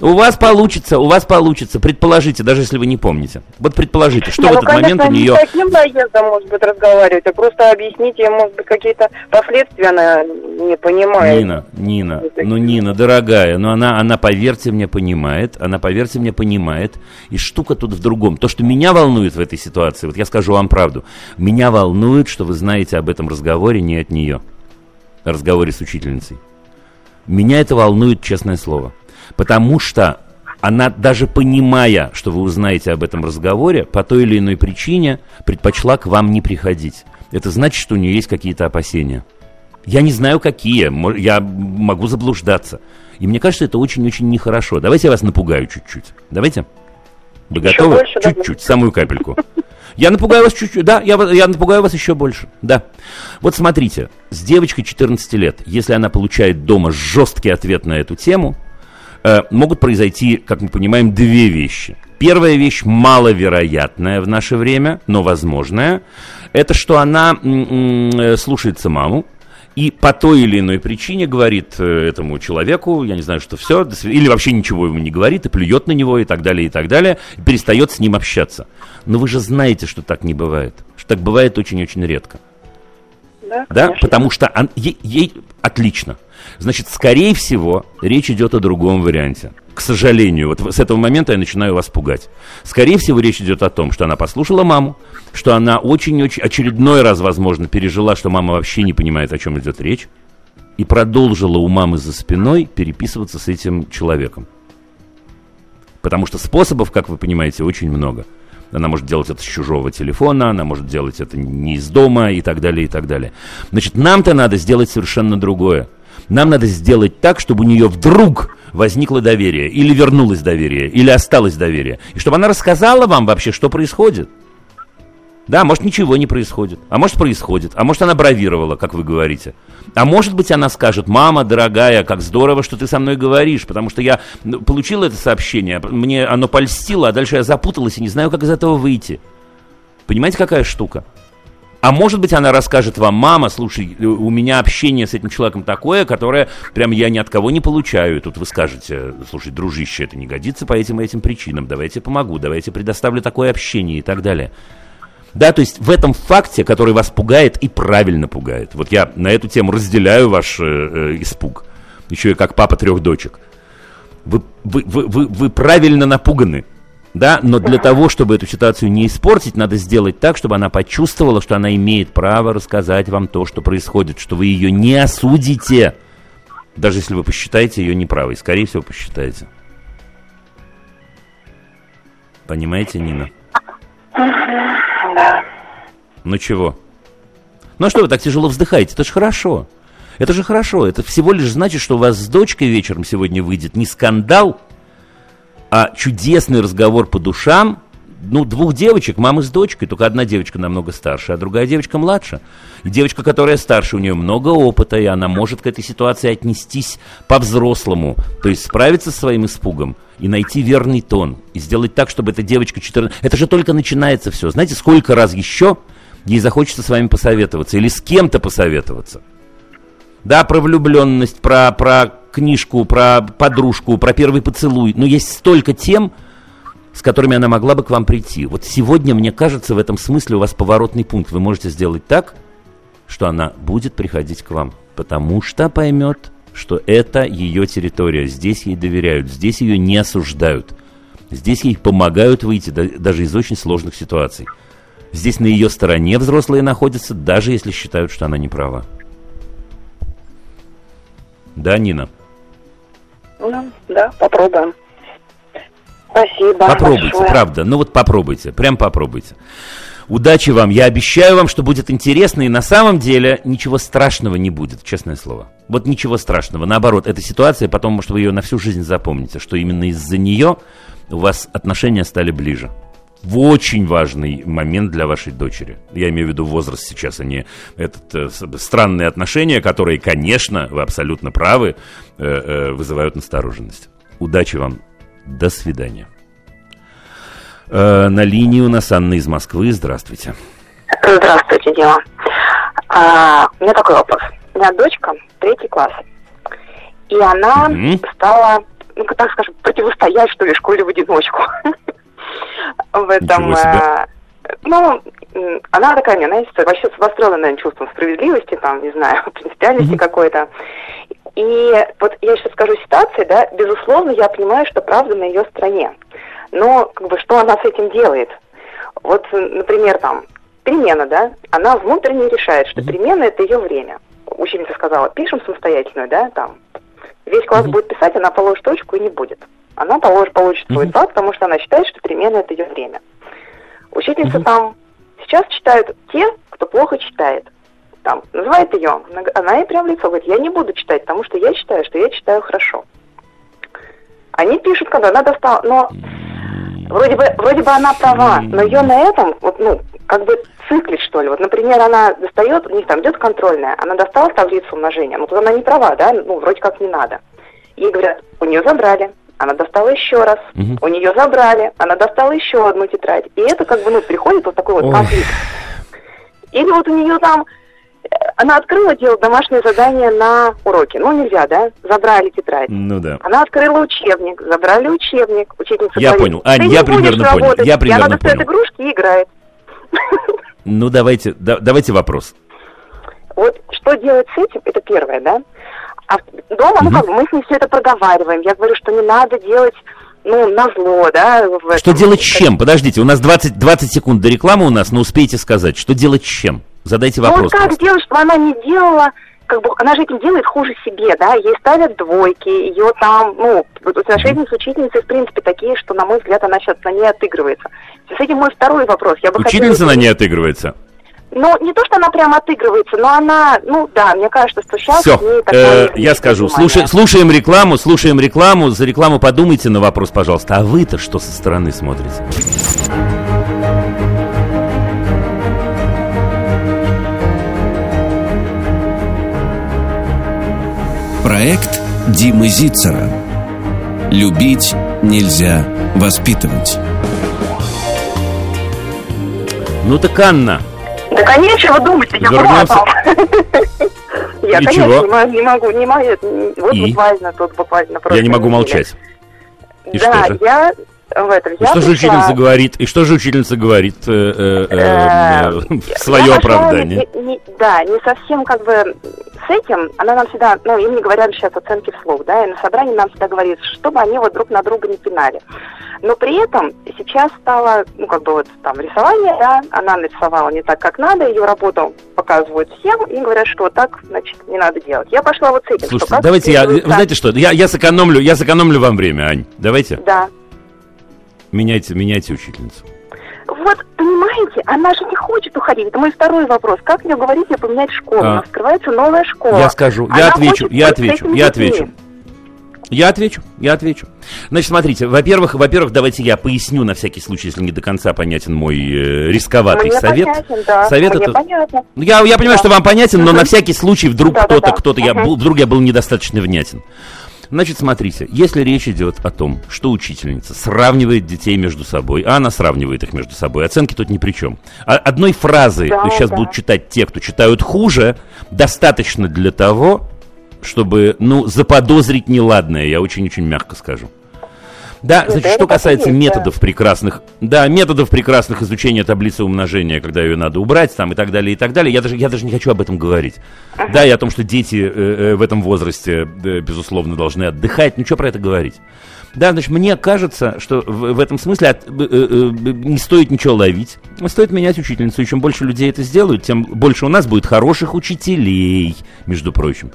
у вас получится, у вас получится. Предположите, даже если вы не помните. Вот предположите, что не, в этот ну, конечно, момент у нее...
Не таким наездом, может быть, разговаривать, а просто объясните, может быть, какие-то последствия она не понимает.
Нина, Нина, ну, Нина, дорогая, ну, она, она, поверьте мне, понимает, она, поверьте мне, понимает. И штука тут в другом. То, что меня волнует в этой ситуации, вот я скажу вам правду, меня волнует, что вы знаете об этом разговоре не от нее, разговоре с учительницей. Меня это волнует, честное слово. Потому что она, даже понимая, что вы узнаете об этом разговоре, по той или иной причине предпочла к вам не приходить. Это значит, что у нее есть какие-то опасения. Я не знаю, какие. Я могу заблуждаться. И мне кажется, это очень-очень нехорошо. Давайте я вас напугаю чуть-чуть. Давайте. Вы еще готовы? Чуть-чуть, самую капельку. Я напугаю вас чуть-чуть, да, я, я напугаю вас еще больше, да. Вот смотрите, с девочкой 14 лет, если она получает дома жесткий ответ на эту тему, э, могут произойти, как мы понимаем, две вещи. Первая вещь маловероятная в наше время, но возможная, это что она м-м, слушается маму, и по той или иной причине говорит э, этому человеку, я не знаю, что все, или вообще ничего ему не говорит, и плюет на него, и так далее, и так далее, и перестает с ним общаться. Но вы же знаете, что так не бывает, что так бывает очень-очень редко. Да, да? потому что он, ей, ей отлично. Значит, скорее всего, речь идет о другом варианте. К сожалению, вот с этого момента я начинаю вас пугать. Скорее всего, речь идет о том, что она послушала маму, что она очень-очень очередной раз, возможно, пережила, что мама вообще не понимает, о чем идет речь, и продолжила у мамы за спиной переписываться с этим человеком. Потому что способов, как вы понимаете, очень много. Она может делать это с чужого телефона, она может делать это не из дома и так далее, и так далее. Значит, нам-то надо сделать совершенно другое. Нам надо сделать так, чтобы у нее вдруг возникло доверие, или вернулось доверие, или осталось доверие. И чтобы она рассказала вам вообще, что происходит. Да, может, ничего не происходит. А может, происходит. А может, она бравировала, как вы говорите. А может быть, она скажет, мама, дорогая, как здорово, что ты со мной говоришь, потому что я ну, получил это сообщение, мне оно польстило, а дальше я запуталась и не знаю, как из этого выйти. Понимаете, какая штука? А может быть, она расскажет вам, мама, слушай, у меня общение с этим человеком такое, которое прям я ни от кого не получаю. И тут вы скажете, слушай, дружище, это не годится по этим и этим причинам, давайте помогу, давайте предоставлю такое общение и так далее. Да, то есть в этом факте, который вас пугает и правильно пугает. Вот я на эту тему разделяю ваш э, э, испуг. Еще и как папа трех дочек. Вы, вы, вы, вы, вы правильно напуганы. Да, но для того, чтобы эту ситуацию не испортить, надо сделать так, чтобы она почувствовала, что она имеет право рассказать вам то, что происходит, что вы ее не осудите, даже если вы посчитаете ее неправой. Скорее всего, посчитаете. Понимаете, Нина? Да. Ну чего? Ну что вы так тяжело вздыхаете? Это же хорошо. Это же хорошо. Это всего лишь значит, что у вас с дочкой вечером сегодня выйдет не скандал, а чудесный разговор по душам, ну, двух девочек, мамы с дочкой, только одна девочка намного старше, а другая девочка младше. И девочка, которая старше, у нее много опыта, и она может к этой ситуации отнестись по-взрослому, то есть справиться со своим испугом и найти верный тон, и сделать так, чтобы эта девочка 14... Это же только начинается все. Знаете, сколько раз еще ей захочется с вами посоветоваться или с кем-то посоветоваться? Да, про влюбленность, про, про книжку, про подружку, про первый поцелуй. Но есть столько тем, с которыми она могла бы к вам прийти. Вот сегодня, мне кажется, в этом смысле у вас поворотный пункт. Вы можете сделать так, что она будет приходить к вам, потому что поймет, что это ее территория, здесь ей доверяют, здесь ее не осуждают, здесь ей помогают выйти даже из очень сложных ситуаций. Здесь на ее стороне взрослые находятся, даже если считают, что она не права. Да, Нина?
Ну, да, попробуем.
Спасибо. Попробуйте, большое. правда. Ну вот попробуйте, прям попробуйте. Удачи вам. Я обещаю вам, что будет интересно, и на самом деле ничего страшного не будет, честное слово. Вот ничего страшного. Наоборот, эта ситуация, потом, может, вы ее на всю жизнь запомните, что именно из-за нее у вас отношения стали ближе. В очень важный момент для вашей дочери. Я имею в виду возраст сейчас, а не этот, э, странные отношения, которые, конечно, вы абсолютно правы, э, э, вызывают настороженность. Удачи вам. До свидания. Э, на линии у нас Анна из Москвы. Здравствуйте.
Здравствуйте, Дима. А, у меня такой вопрос. У меня дочка третий класс. И она mm-hmm. стала, ну, так скажем, противостоять, что ли, школе в одиночку. В этом... Э, ну, она такая, не, знаете, вообще с восстановленным чувством справедливости, там, не знаю, принципиальности какой-то. И вот я сейчас скажу ситуации, да, безусловно, я понимаю, что правда на ее стороне. Но, как бы, что она с этим делает? Вот, например, там, перемена, да, она внутренне решает, что перемена – это ее время. Ученица сказала, пишем самостоятельную, да, там, весь класс будет писать, она положит точку и не будет. Она положит, получит свой балл, потому что она считает, что перемена – это ее время. Учительница там сейчас читают те, кто плохо читает там, называет ее, она ей прям лицо говорит, я не буду читать, потому что я считаю, что я читаю хорошо. Они пишут, когда она достала, но вроде бы, вроде бы она права, но ее на этом, вот, ну, как бы циклит, что ли. Вот, например, она достает, у них там идет контрольная, она достала таблицу умножения, ну, тут она не права, да, ну, вроде как не надо. Ей говорят, у нее забрали. Она достала еще раз.
Мгм.
У нее забрали. Она достала еще одну тетрадь. И это как бы, ну, приходит вот такой вот
Ой.
конфликт. Или вот у нее там, э, она открыла делать домашнее задание на уроке. Ну, нельзя, да? Забрали тетрадь.
Ну да.
Она открыла учебник, забрали учебник. Учительница
Я
говорит,
понял. Ань,
«Ты
я примерно понял.
работать».
Я
И
примерно
она достает
понял.
игрушки и играет.
Ну давайте, да- давайте вопрос.
Вот что делать с этим, это первое, да? А дома, ну как бы, мы с ней все это проговариваем. Я говорю, что не надо делать, ну, на зло, да.
Что делать чем? Подождите, у нас 20, 20 секунд до рекламы у нас, но успейте сказать. Что делать чем? Задайте
Ну,
вопрос.
вот как сделать, чтобы она не делала, как бы, она же этим делает хуже себе, да? Ей ставят двойки, ее там, ну, отношения с учительницей, в принципе, такие, что, на мой взгляд, она сейчас на ней отыгрывается. С этим мой второй вопрос. Я бы
Учительница
хотела-
на ней отыгрывается.
Ну, не то, что она прям отыгрывается, но она, ну да, мне кажется, что сейчас
Все,
такое
я скажу. Слушай- слушаем рекламу, слушаем рекламу. За рекламу подумайте на вопрос, пожалуйста. А вы-то что со стороны смотрите?
Проект Димы Зицера. Любить нельзя воспитывать.
Ну так, Анна,
Да, конечно, вы думаете, я
Вернемся.
Я,
И
конечно,
чего?
не могу, не могу, не могу, это- вот
И?
буквально тут, буквально
я не могу молчать. И
да,
что же?
я в этом,
И
я
что же
пришла-
учительница говорит? И что же учительница говорит э, э, э, в свое оправдание?
да, не совсем как бы с этим. Она нам всегда, ну, им не говорят сейчас оценки вслух, да, и на собрании нам всегда говорит, чтобы они вот друг на друга не пинали. Но при этом сейчас стало, ну, как бы вот там рисование, да, она нарисовала не так, как надо, ее работу показывают всем и говорят, что так, значит, не надо делать. Я пошла вот с этим.
Слушайте, давайте я, вы знаете что, я, я сэкономлю, я сэкономлю вам время, Ань. Давайте,
Да.
Меняйте, меняйте учительницу.
Вот, понимаете, она же не хочет уходить. Это мой второй вопрос. Как мне говорить, мне поменять школу?
А.
Открывается новая школа.
Я скажу,
Она
я отвечу,
хочет
я отвечу, я отвечу. Я отвечу, я отвечу. Значит, смотрите, во-первых, во-первых, давайте я поясню на всякий случай, если не до конца понятен мой э, рисковатый
Мне
совет.
понятен, да.
Совет
Мне
это-
понятно.
Ну, Я, я понимаю,
Да.
что вам понятен, но на всякий случай вдруг
Да-да-да.
кто-то, кто-то, я
Мгм.
был, вдруг я был недостаточно внятен. Значит, смотрите, если речь идет о том, что учительница сравнивает детей между собой, а она сравнивает их между собой, оценки тут ни при чем. А одной фразы
Да,
сейчас
да.
будут читать те, кто читают хуже, достаточно для того, чтобы, ну, заподозрить неладное, я очень-очень мягко скажу. Да,
Ну,
значит,
да,
что
это
касается
есть, да.
методов прекрасных, да, методов прекрасных изучения таблицы умножения, когда ее надо убрать, там и так далее, и так далее, я даже, я даже не хочу об этом говорить. Да, и о том, что дети э, э, в этом возрасте, э, безусловно, должны отдыхать, ну что про это говорить? Да, значит, мне кажется, что в, в этом смысле от- э, э, э, не стоит ничего ловить. Стоит менять учительницу. И чем больше людей это сделают, тем больше у нас будет хороших учителей, между прочим.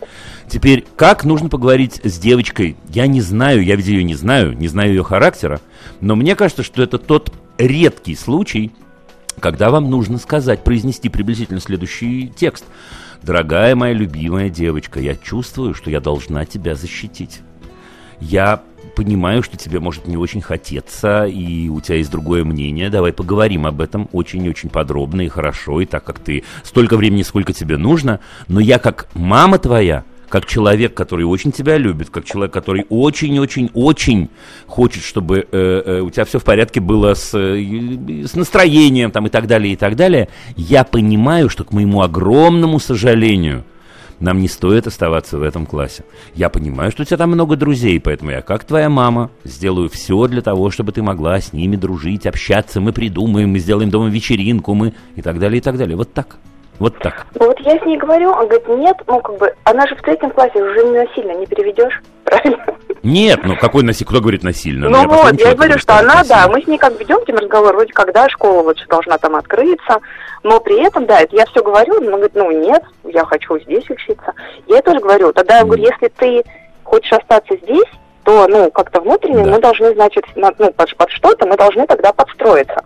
Теперь, как нужно поговорить с девочкой? Я не знаю, я ведь ее не знаю, не знаю ее характера. Но мне кажется, что это тот редкий случай, когда вам нужно сказать, произнести приблизительно следующий текст. Дорогая моя любимая девочка, я чувствую, что я должна тебя защитить. Я понимаю, что тебе может не очень хотеться, и у тебя есть другое мнение. Давай поговорим об этом очень-очень подробно и хорошо, и так как ты столько времени, сколько тебе нужно. Но я как мама твоя, как человек, который очень тебя любит, как человек, который очень-очень-очень хочет, чтобы э, э, у тебя все в порядке было с, э, с настроением там, и так далее, и так далее, я понимаю, что, к моему огромному сожалению, нам не стоит оставаться в этом классе. Я понимаю, что у тебя там много друзей, поэтому я, как твоя мама, сделаю все для того, чтобы ты могла с ними дружить, общаться. Мы придумаем, мы сделаем дома вечеринку, мы и так далее, и так далее. Вот так. Вот так.
Вот я с ней говорю, он говорит, нет, ну как бы, она же в третьем классе уже насильно не переведешь, правильно?
Нет, ну какой насилие? Кто говорит насильно?
Ну
последний
вот, я говорю, что она, да,
насильно.
мы с ней как ведем этим разговор, вроде когда школа вот должна там открыться, но при этом, да, это я все говорю, она говорит, ну нет, я хочу здесь учиться. Я ей тоже говорю, тогда я говорю, если ты хочешь остаться здесь, то, ну, как-то внутренне
Да.
мы должны, значит, на- ну, под, под что-то мы должны тогда подстроиться.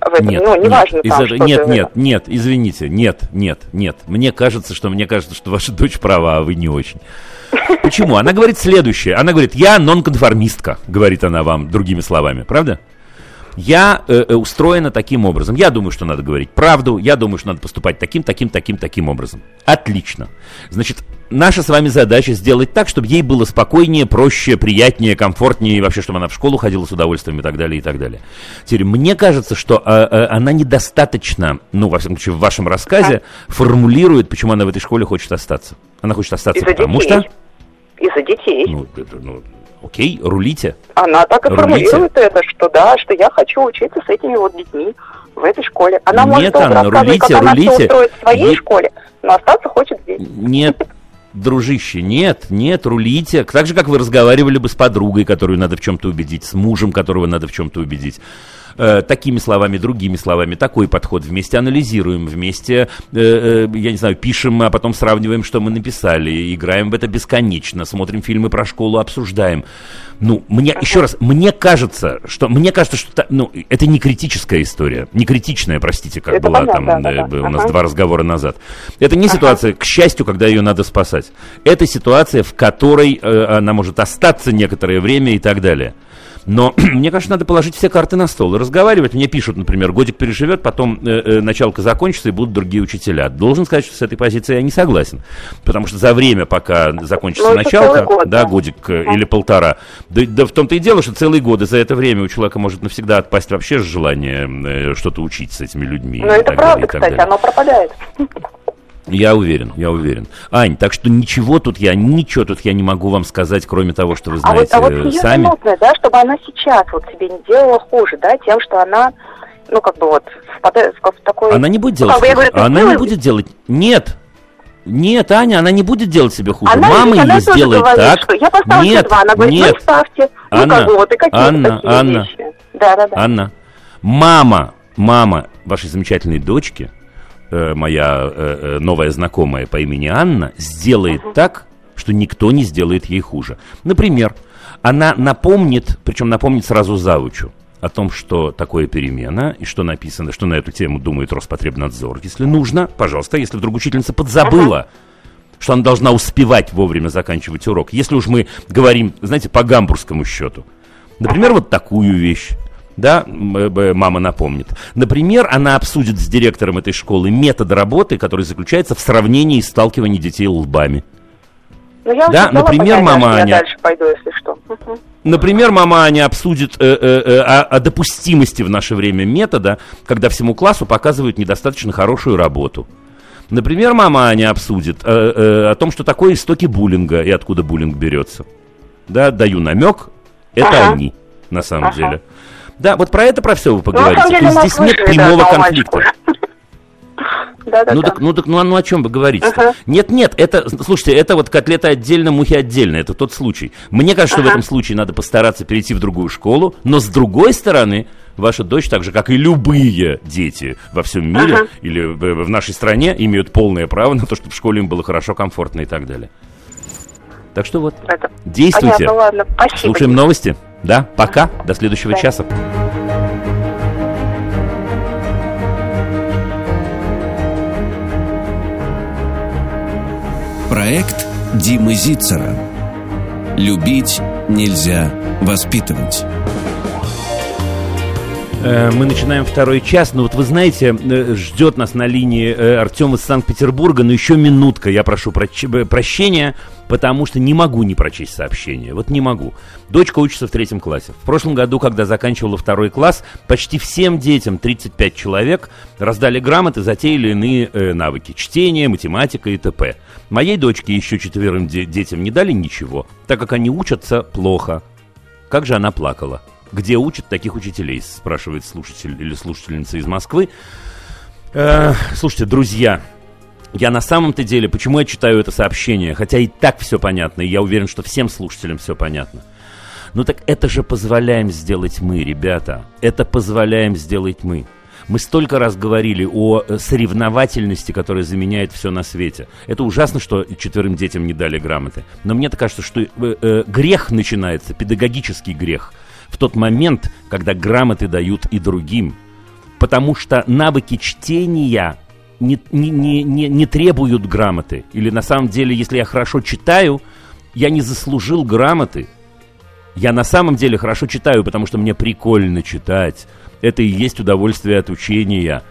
В этом,
Нет,
ну,
нет,
неважно
из
там, что
нет, нет, нет, извините, нет, нет, нет. Мне кажется, что мне кажется, что ваша дочь права, а вы не очень. Почему? Она говорит следующее. Она говорит, я нонконформистка, говорит она вам другими словами, правда? Я э, э, устроена таким образом. Я думаю, что надо говорить правду. Я думаю, что надо поступать таким, таким, таким, таким образом. Отлично. Значит, наша с вами задача сделать так, чтобы ей было спокойнее, проще, приятнее, комфортнее, и вообще, чтобы она в школу ходила с удовольствием и так далее, и так далее. Теперь, мне кажется, что а, а, она недостаточно, ну, во всяком случае, в вашем рассказе, а? формулирует, почему она в этой школе хочет остаться. Она хочет остаться
Из-за
потому
детей.
что...
Из-за детей.
Ну, это, ну, окей, рулите.
Она так и
Рулите.
формулирует это, что да, что я хочу учиться с этими вот детьми в этой школе. Она
Нет,
может
Анна, рулите,
как она
рулите.
все устроит в своей
Вы-
школе, но остаться хочет здесь.
Нет, дружище, нет, нет, рулите. Так же, как вы разговаривали бы с подругой, которую надо в чем-то убедить, с мужем, которого надо в чем-то убедить. Э, такими словами, другими словами, такой подход. Вместе анализируем, вместе, э, э, я не знаю, пишем, а потом сравниваем, что мы написали, играем в это бесконечно, смотрим фильмы про школу, обсуждаем. Ну, мне, еще раз, мне кажется, что, мне кажется, что, ну, это не критическая история, не критичная, простите, как
Это
была
понятно,
там
да, да,
у
ага.
нас два разговора назад. Это не ситуация, к счастью, когда ее надо спасать. Это ситуация, в которой э, она может остаться некоторое время и так далее. Но мне кажется, надо положить все карты на стол и разговаривать. Мне пишут, например, годик переживет, потом э, э, началка закончится и будут другие учителя. Должен сказать, что с этой позицией я не согласен. Потому что за время, пока закончится
Ну,
началка,
год,
да,
да.
годик э, или полтора, да, да в том-то и дело, что целый год, и за это время у человека может навсегда отпасть вообще желание э, что-то учить с этими людьми.
Но
и
это правда,
далее,
кстати,
далее.
оно пропадает.
Я уверен, я уверен. Ань, так что ничего тут я, ничего тут я не могу вам сказать, кроме того, что вы
А вот,
знаете
а вот
э, сами.
минутное, да, чтобы она сейчас вот себе не делала хуже, да, тем, что она, ну, как бы вот, в такой...
Она не будет
Ну,
делать
я
хуже.
говорю,
Она не будет делать. Нет. Нет, Аня, она не будет делать себе хуже.
Она,
Мама
она
ее сделает
говорит,
так.
что я поставлю
нет,
два. Она говорит,
нет,
ну ставьте. Ну,
Анна,
как бы вот, и какие-то
Анна,
такие
Анна.
вещи. Да, да, да.
Анна, мама, мама вашей замечательной дочки, э, моя э, э, новая знакомая по имени Анна, сделает так, что никто не сделает ей хуже. Например, она напомнит, причем напомнит сразу завучу, о том, что такое перемена и что написано, что на эту тему думает Роспотребнадзор. Если нужно, пожалуйста, если вдруг учительница подзабыла, что она должна успевать вовремя заканчивать урок. Если уж мы говорим, знаете, по гамбургскому счету. Например, вот такую вещь. Да, мама напомнит. Например, она обсудит с директором этой школы метод работы, который заключается в сравнении и сталкивании детей лбами.
Ну, я
Да, например, мама
что я
Аня.
дальше пойду, если что.
Например, мама Аня обсудит э, э, э, о, о допустимости в наше время метода, когда всему классу показывают недостаточно хорошую работу. Например, мама Аня обсудит э, э, о том, что такое истоки буллинга и откуда буллинг берется. Да, даю намек, это
Ага.
они, на самом
Ага.
деле. Да, вот про это, про все вы
Ну,
поговорите.
самом деле,
здесь нет
да,
прямого конфликта.
Да, да,
Ну
да.
так, ну так, ну, а- ну о чем вы говорите?
Ага.
Нет, нет, это, слушайте, это вот котлета отдельно, мухи отдельно, это тот случай. Мне кажется, что в этом случае надо постараться перейти в другую школу, но с другой стороны, ваша дочь, так же как и любые дети во всем мире
Ага.
или в, в нашей стране, имеют полное право на то, чтобы в школе им было хорошо, комфортно и так далее. Так что вот,
Это-
действуйте.
Понятно, ладно, спасибо.
Слушаем новости. Да, пока, до следующего
Да.
часа.
Проект Димы Зицера. Любить нельзя воспитывать.
Э, Мы начинаем второй час, но вот вы знаете, э, ждет нас на линии э, Артем из Санкт-Петербурга, но еще минутка, я прошу прощения, потому что не могу не прочесть сообщение, вот не могу. Дочка учится в третьем классе. В прошлом году, когда заканчивала второй класс, почти всем детям, 35 человек, раздали грамоты за те или иные навыки, чтение, математика и т.п. Моей дочке и еще четверым де- детям не дали ничего, так как они учатся плохо. Как же она плакала? Где учат таких учителей? Спрашивает слушатель или слушательница из Москвы. Э, слушайте, друзья, я на самом-то деле, почему я читаю это сообщение, хотя и так все понятно, и я уверен, что всем слушателям все понятно. Ну так это же позволяем сделать мы, ребята. Это позволяем сделать мы. Мы столько раз говорили о э, соревновательности, которая заменяет все на свете. Это ужасно, что четверым детям не дали грамоты. Но мне так кажется, что э, э, грех начинается, педагогический грех, в тот момент, когда грамоты дают и другим. Потому что навыки чтения не, не, не, не, не требуют грамоты. Или на самом деле, если я хорошо читаю, я не заслужил грамоты. Я на самом деле хорошо читаю, потому что мне прикольно читать. Это и есть удовольствие от учения.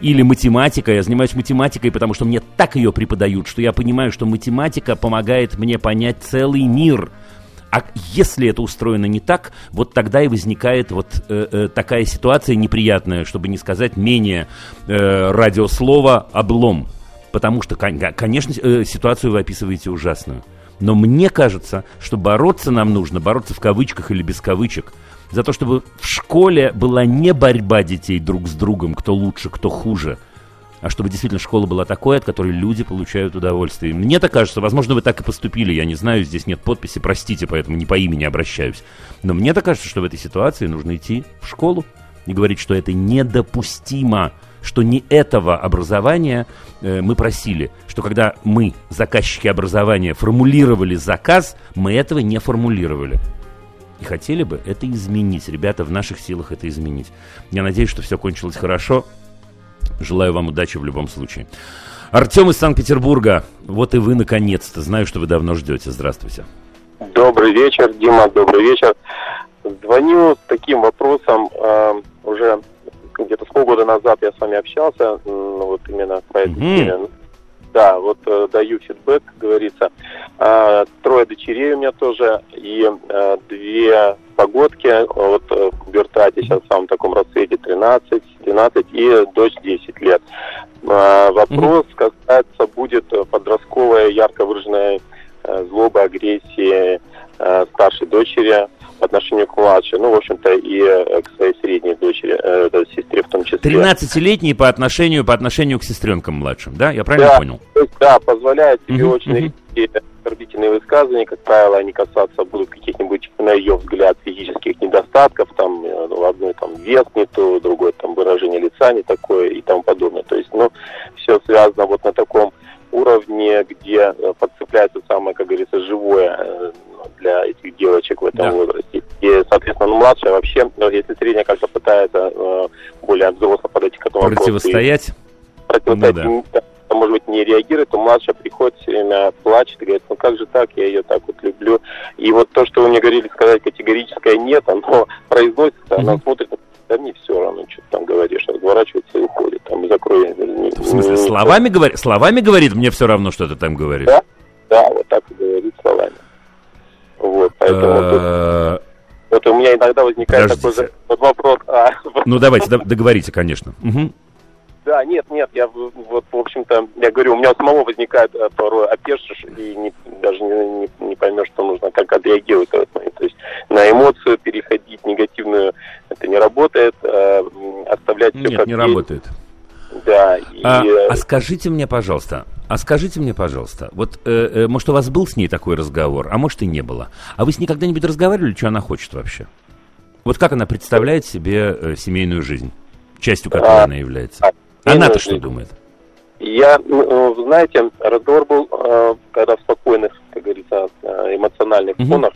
Или математика, я занимаюсь математикой, потому что мне так ее преподают, что я понимаю, что математика помогает мне понять целый мир. А если это устроено не так, вот тогда и возникает вот э, э, такая ситуация неприятная, чтобы не сказать менее э, радиослова облом. Потому что, конечно, э, ситуацию вы описываете ужасную. Но мне кажется, что бороться нам нужно, бороться в кавычках или без кавычек, за то, чтобы в школе была не борьба детей друг с другом, кто лучше, кто хуже, а чтобы действительно школа была такой, от которой люди получают удовольствие. Мне так кажется, возможно, вы так и поступили, я не знаю, здесь нет подписи, простите, поэтому не по имени обращаюсь. Но мне так кажется, что в этой ситуации нужно идти в школу и говорить, что это недопустимо что не этого образования э, мы просили, что когда мы, заказчики образования, формулировали заказ, мы этого не формулировали. И хотели бы это изменить. Ребята, в наших силах это изменить. Я надеюсь, что все кончилось хорошо. Желаю вам удачи в любом случае. Артем из Санкт-Петербурга. Вот и вы наконец-то. Знаю, что вы давно ждете. Здравствуйте.
Добрый вечер, Дима, добрый вечер. Звоню с таким вопросом. Э, уже где-то с полгода назад я с вами общался, ну, вот именно по этой mm-hmm. теме. Да, вот э, даю фидбэк, как говорится. Э, трое дочерей у меня тоже, и э, две погодки, вот э, в Бертате сейчас в самом таком расцвете 13, 12 и дочь 10 лет. Э, вопрос mm-hmm. касается, будет подростковая ярко выраженная э, злоба, агрессии э, старшей дочери отношению к младшей, ну, в общем-то, и э, к своей средней дочери, э, сестре в том числе.
13-летний по отношению, по отношению к сестренкам младшим, да? Я правильно
да,
понял?
То есть, да, позволяет себе uh-huh, очень редкие оскорбительные высказывания, как правило, они касаться будут каких-нибудь, на ее взгляд, физических недостатков, там, э, ну, одной там вес не то, другой там выражение лица не такое и тому подобное. То есть, ну, все связано вот на таком уровне, где э, подцепляется самое, как говорится, живое для этих девочек в этом да. возрасте. И, соответственно, ну, младшая вообще, ну, если средняя как-то пытается э, более взросло подойти к этому
Противостоять?
Вопросу, противостоять, ну, да. может быть, не реагирует, то младшая приходит все время, плачет и говорит, ну как же так, я ее так вот люблю. И вот то, что вы мне говорили сказать категорическое нет, оно произносится, mm-hmm. она смотрит да мне все равно, что ты там говоришь, разворачивается и уходит, там, закрой.
В смысле, словами, говорит, словами говорит, мне все равно, что ты там говоришь?
Да, да, вот так и говорит словами. Вот, поэтому
э,
вот у меня иногда возникает такой же вот вопрос. А,
ну давайте, договорите, конечно.
Да, нет, нет, я вот, в общем-то, я говорю, у меня у самого возникает э, порой опешишь и не, даже не, не, не поймешь, что нужно, как отреагировать. То есть на эмоцию переходить негативную, это не работает, а, оставлять
все Нет, как не есть. работает.
Да.
И... А, а скажите мне, пожалуйста, а скажите мне, пожалуйста, вот, э, э, может, у вас был с ней такой разговор, а может и не было. А вы с ней когда-нибудь разговаривали, что она хочет вообще? Вот как она представляет себе э, семейную жизнь, частью которой а, она является? А, Она-то что думает?
Я, ну, знаете, разговор был, э, когда в спокойных, как говорится, э, эмоциональных угу. фонах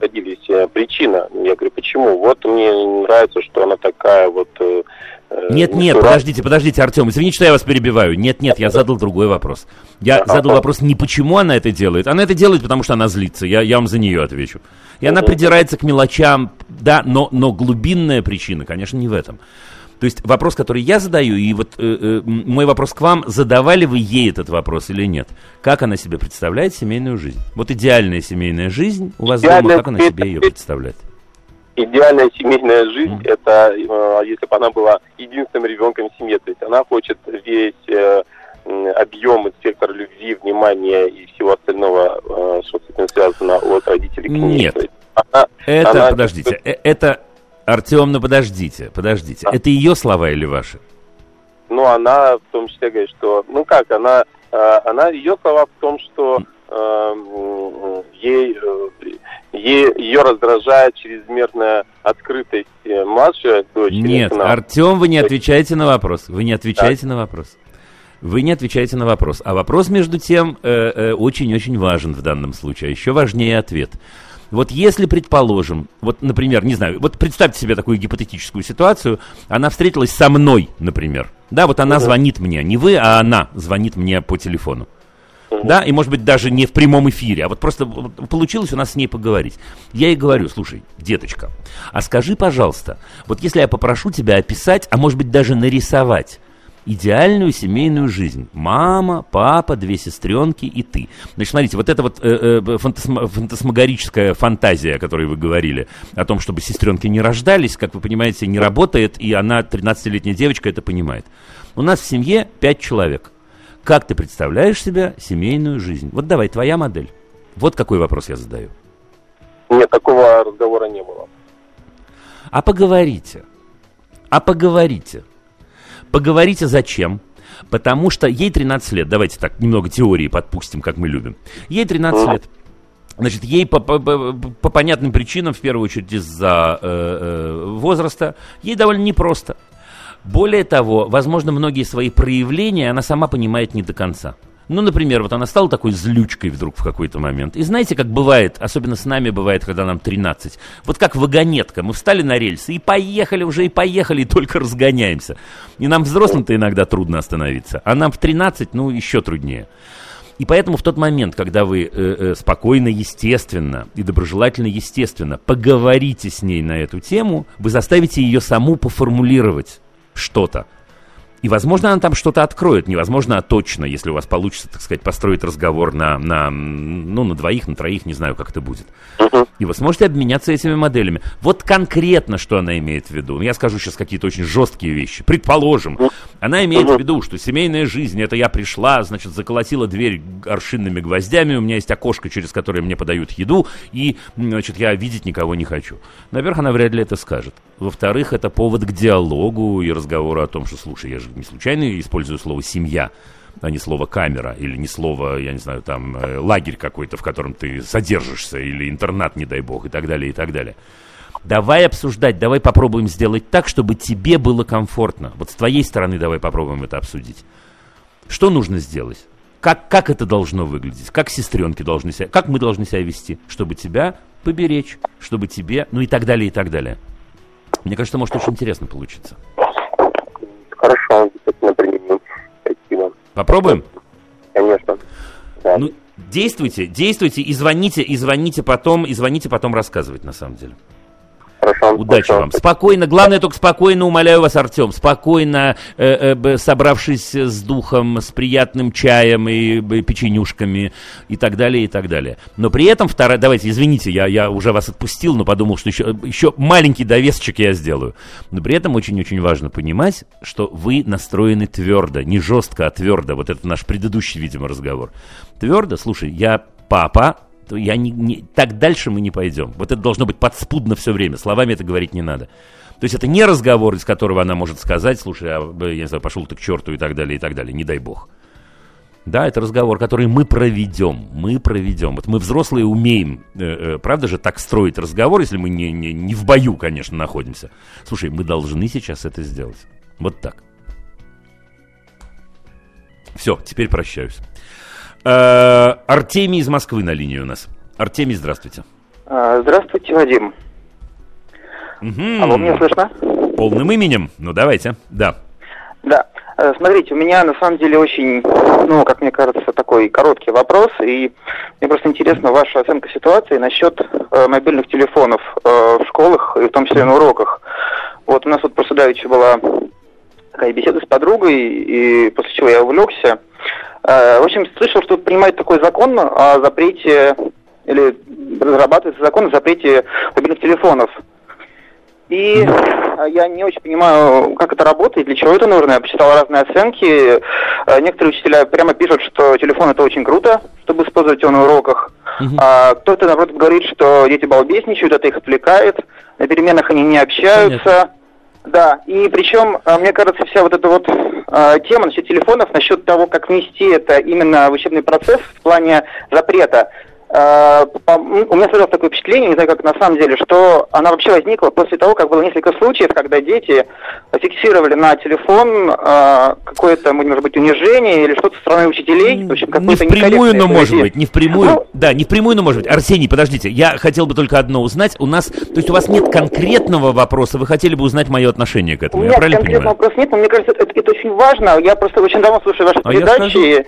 находились причина. Я говорю, почему? Вот мне нравится, что она такая вот
Э, нет, нет, подождите, подождите, Артем, извините, что я вас перебиваю. Нет, нет, я задал другой вопрос. Я задал вопрос не почему она это делает. Она это делает, потому что она злится. Я, я вам за нее отвечу. И она придирается к мелочам, да, но, но глубинная причина, конечно, не в этом. То есть вопрос, который я задаю, и вот э, э, мой вопрос к вам, задавали вы ей этот вопрос или нет? Как она себе представляет семейную жизнь? Вот идеальная семейная жизнь у вас дома, как она себе ее представляет?
Идеальная семейная жизнь это э, если бы она была единственным ребенком в семье, то есть она хочет весь э, объем и спектр любви, внимания и всего остального, э, что с этим связано от родителей к
ней. Нет, она, это, она... подождите, это, Артем, ну подождите, подождите, а? это ее слова или ваши?
Ну, она в том числе говорит, что, ну как, она, она ее слова в том, что э, ей, ее раздражает чрезмерная открытость э, младшей дочери.
Нет, сына. Артем, вы не отвечаете на вопрос. Вы не отвечаете да. на вопрос. Вы не отвечаете на вопрос. А вопрос, между тем, очень-очень э, э, важен в данном случае. А еще важнее ответ. Вот если, предположим, вот, например, не знаю, вот представьте себе такую гипотетическую ситуацию, она встретилась со мной, например, да, вот она звонит мне, не вы, а она звонит мне по телефону да, и может быть даже не в прямом эфире, а вот просто получилось у нас с ней поговорить. Я ей говорю, слушай, деточка, а скажи, пожалуйста, вот если я попрошу тебя описать, а может быть даже нарисовать, идеальную семейную жизнь. Мама, папа, две сестренки и ты. Значит, смотрите, вот эта вот э, э, фантасма, фантасмагорическая фантазия, о которой вы говорили, о том, чтобы сестренки не рождались, как вы понимаете, не работает, и она, 13-летняя девочка, это понимает. У нас в семье пять человек. Как ты представляешь себе семейную жизнь? Вот давай, твоя модель. Вот какой вопрос я задаю.
Нет, такого разговора не было.
А поговорите. А поговорите. Поговорите зачем? Потому что ей 13 лет. Давайте так немного теории подпустим, как мы любим. Ей 13 лет. Значит, ей по, по, по понятным причинам, в первую очередь из-за э, э, возраста, ей довольно непросто. Более того, возможно, многие свои проявления она сама понимает не до конца. Ну, например, вот она стала такой злючкой вдруг в какой-то момент. И знаете, как бывает, особенно с нами бывает, когда нам 13. Вот как вагонетка. Мы встали на рельсы и поехали уже, и поехали, и только разгоняемся. И нам взрослым-то иногда трудно остановиться. А нам в 13, ну, еще труднее. И поэтому в тот момент, когда вы э, э, спокойно, естественно и доброжелательно, естественно поговорите с ней на эту тему, вы заставите ее саму поформулировать что-то. И, возможно, она там что-то откроет. Невозможно, а точно, если у вас получится, так сказать, построить разговор на, на, ну, на двоих, на троих, не знаю, как это будет. И вы сможете обменяться этими моделями. Вот конкретно, что она имеет в виду. Я скажу сейчас какие-то очень жесткие вещи. Предположим, она имеет в виду, что семейная жизнь, это я пришла, значит, заколотила дверь аршинными гвоздями, у меня есть окошко, через которое мне подают еду, и, значит, я видеть никого не хочу. Наверх, она вряд ли это скажет. Во-вторых, это повод к диалогу и разговору о том, что, слушай, я же не случайно использую слово «семья», а не слово камера, или не слово, я не знаю, там, э, лагерь какой-то, в котором ты содержишься, или интернат, не дай бог, и так далее, и так далее. Давай обсуждать, давай попробуем сделать так, чтобы тебе было комфортно. Вот с твоей стороны давай попробуем это обсудить. Что нужно сделать? Как, как это должно выглядеть? Как сестренки должны себя, как мы должны себя вести, чтобы тебя поберечь, чтобы тебе, ну и так далее, и так далее. Мне кажется, может очень интересно получиться.
Хорошо, обязательно применим. Спасибо.
Попробуем?
Конечно. Да.
Ну, действуйте, действуйте и звоните, и звоните потом, и звоните потом рассказывать, на самом деле.
Хорошо.
Удачи
хорошо.
вам. Спокойно, главное только спокойно, умоляю вас, Артем, спокойно, э, э, собравшись с духом, с приятным чаем и б- печенюшками и так далее, и так далее. Но при этом вторая, давайте, извините, я, я уже вас отпустил, но подумал, что еще, еще маленький довесочек я сделаю. Но при этом очень-очень важно понимать, что вы настроены твердо, не жестко, а твердо. Вот это наш предыдущий, видимо, разговор. Твердо, слушай, я папа, то я не, не, так дальше мы не пойдем. Вот это должно быть подспудно все время. Словами это говорить не надо. То есть это не разговор, из которого она может сказать, слушай, а, я не знаю, пошел ты к черту и так далее, и так далее. Не дай бог. Да, это разговор, который мы проведем. Мы проведем. Вот мы взрослые умеем, э, э, правда же, так строить разговор, если мы не, не, не в бою, конечно, находимся. Слушай, мы должны сейчас это сделать. Вот так. Все, теперь прощаюсь. Э, Артемий из Москвы на линии у нас. Артемий, здравствуйте.
А, Здравствуйте, Вадим.
Мгм.
Алло, меня слышно?
Полным именем? Ну, давайте. Да.
Да. Э, Смотрите, у меня на самом деле очень, ну, как мне кажется, такой короткий вопрос, и мне просто интересна ваша оценка ситуации насчет э, мобильных телефонов э, в школах, и в том числе на уроках. Вот у нас вот просто давеча была такая беседа с подругой, и после чего я увлекся. Э, в общем, слышал, что принимают такой закон о запрете, или разрабатывается закон о запрете мобильных телефонов. И э, я не очень понимаю, как это работает, для чего это нужно. Я почитал разные оценки. Э, Некоторые учителя прямо пишут, что телефон это очень круто, чтобы использовать его на уроках. А кто-то, наоборот, говорит, что дети балбесничают, это их отвлекает. На переменах они не общаются. Да, и причем, э, мне кажется, вся вот эта вот э, тема насчет телефонов, насчет того, как внести это именно в учебный процесс в плане запрета, у меня сложилось такое впечатление, не знаю, как на самом деле, что она вообще возникла после того, как было несколько случаев, когда дети фиксировали на телефон э, какое-то, может быть, унижение или что-то со стороны учителей. В общем,
Не впрямую, но может быть, не впрямую.
Ну,
да, не впрямую, но может быть. Арсений, подождите, я хотел бы только одно узнать. У нас, то есть у вас нет конкретного вопроса, вы хотели бы узнать мое отношение к
У
этому,
меня
я правильно
конкретного
понимаю?
вопроса нет, но мне кажется, это, это очень важно. Я просто очень давно слушаю ваши
А
передачи,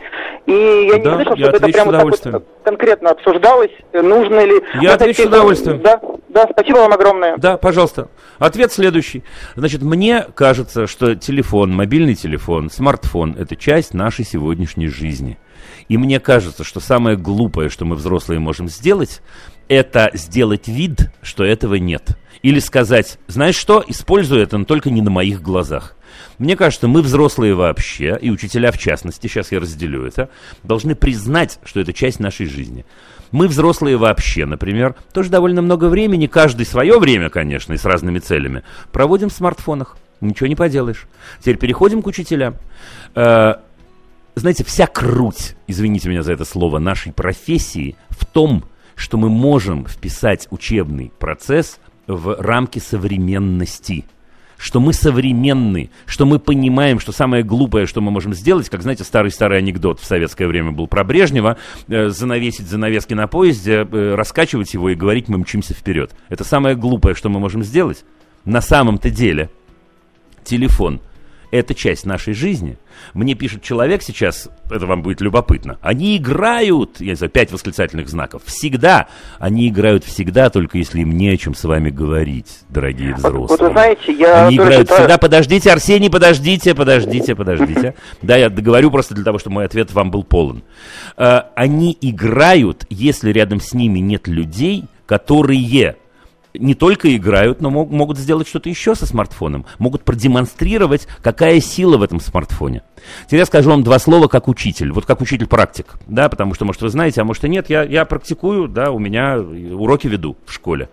и я не
Да,
слышал, чтобы это прямо так вот конкретно обсуждалось. Обсуждалось, нужно ли...
Я отвечу с удовольствием.
Да, да, спасибо вам огромное.
Да, пожалуйста. Ответ следующий. Значит, мне кажется, что телефон, мобильный телефон, смартфон – это часть нашей сегодняшней жизни. И мне кажется, что самое глупое, что мы взрослые можем сделать, это сделать вид, что этого нет. Или сказать, знаешь что, использую это, но только не на моих глазах. Мне кажется, мы взрослые вообще, и учителя в частности, сейчас я разделю это, должны признать, что это часть нашей жизни. Мы взрослые вообще, например, тоже довольно много времени, каждый свое время, конечно, и с разными целями, проводим в смартфонах. Ничего не поделаешь. Теперь переходим к учителям. Э, знаете, вся круть, извините меня за это слово, нашей профессии в том, что мы можем вписать учебный процесс в рамки современности – что мы современны, что мы понимаем, что самое глупое, что мы можем сделать, как, знаете, старый-старый анекдот в советское время был про Брежнева, э, занавесить занавески на поезде, э, раскачивать его и говорить, мы мчимся вперед. Это самое глупое, что мы можем сделать. На самом-то деле телефон – это часть нашей жизни. Мне пишет человек сейчас, это вам будет любопытно, они играют, я не знаю, пять восклицательных знаков, всегда. Они играют всегда, только если им не о чем с вами говорить, дорогие взрослые. Вот,
вы знаете, я...
Они играют читаю... всегда, подождите, Арсений, подождите, подождите, подождите. Да, я договорю просто для того, чтобы мой ответ вам был полон. А, они играют, если рядом с ними нет людей, которые не только играют, но мог, могут сделать что-то еще со смартфоном. Могут продемонстрировать, какая сила в этом смартфоне. Теперь я скажу вам два слова как учитель. Вот как учитель-практик. Да, потому что, может, вы знаете, а может и нет. Я, я практикую, да, у меня уроки веду в школе.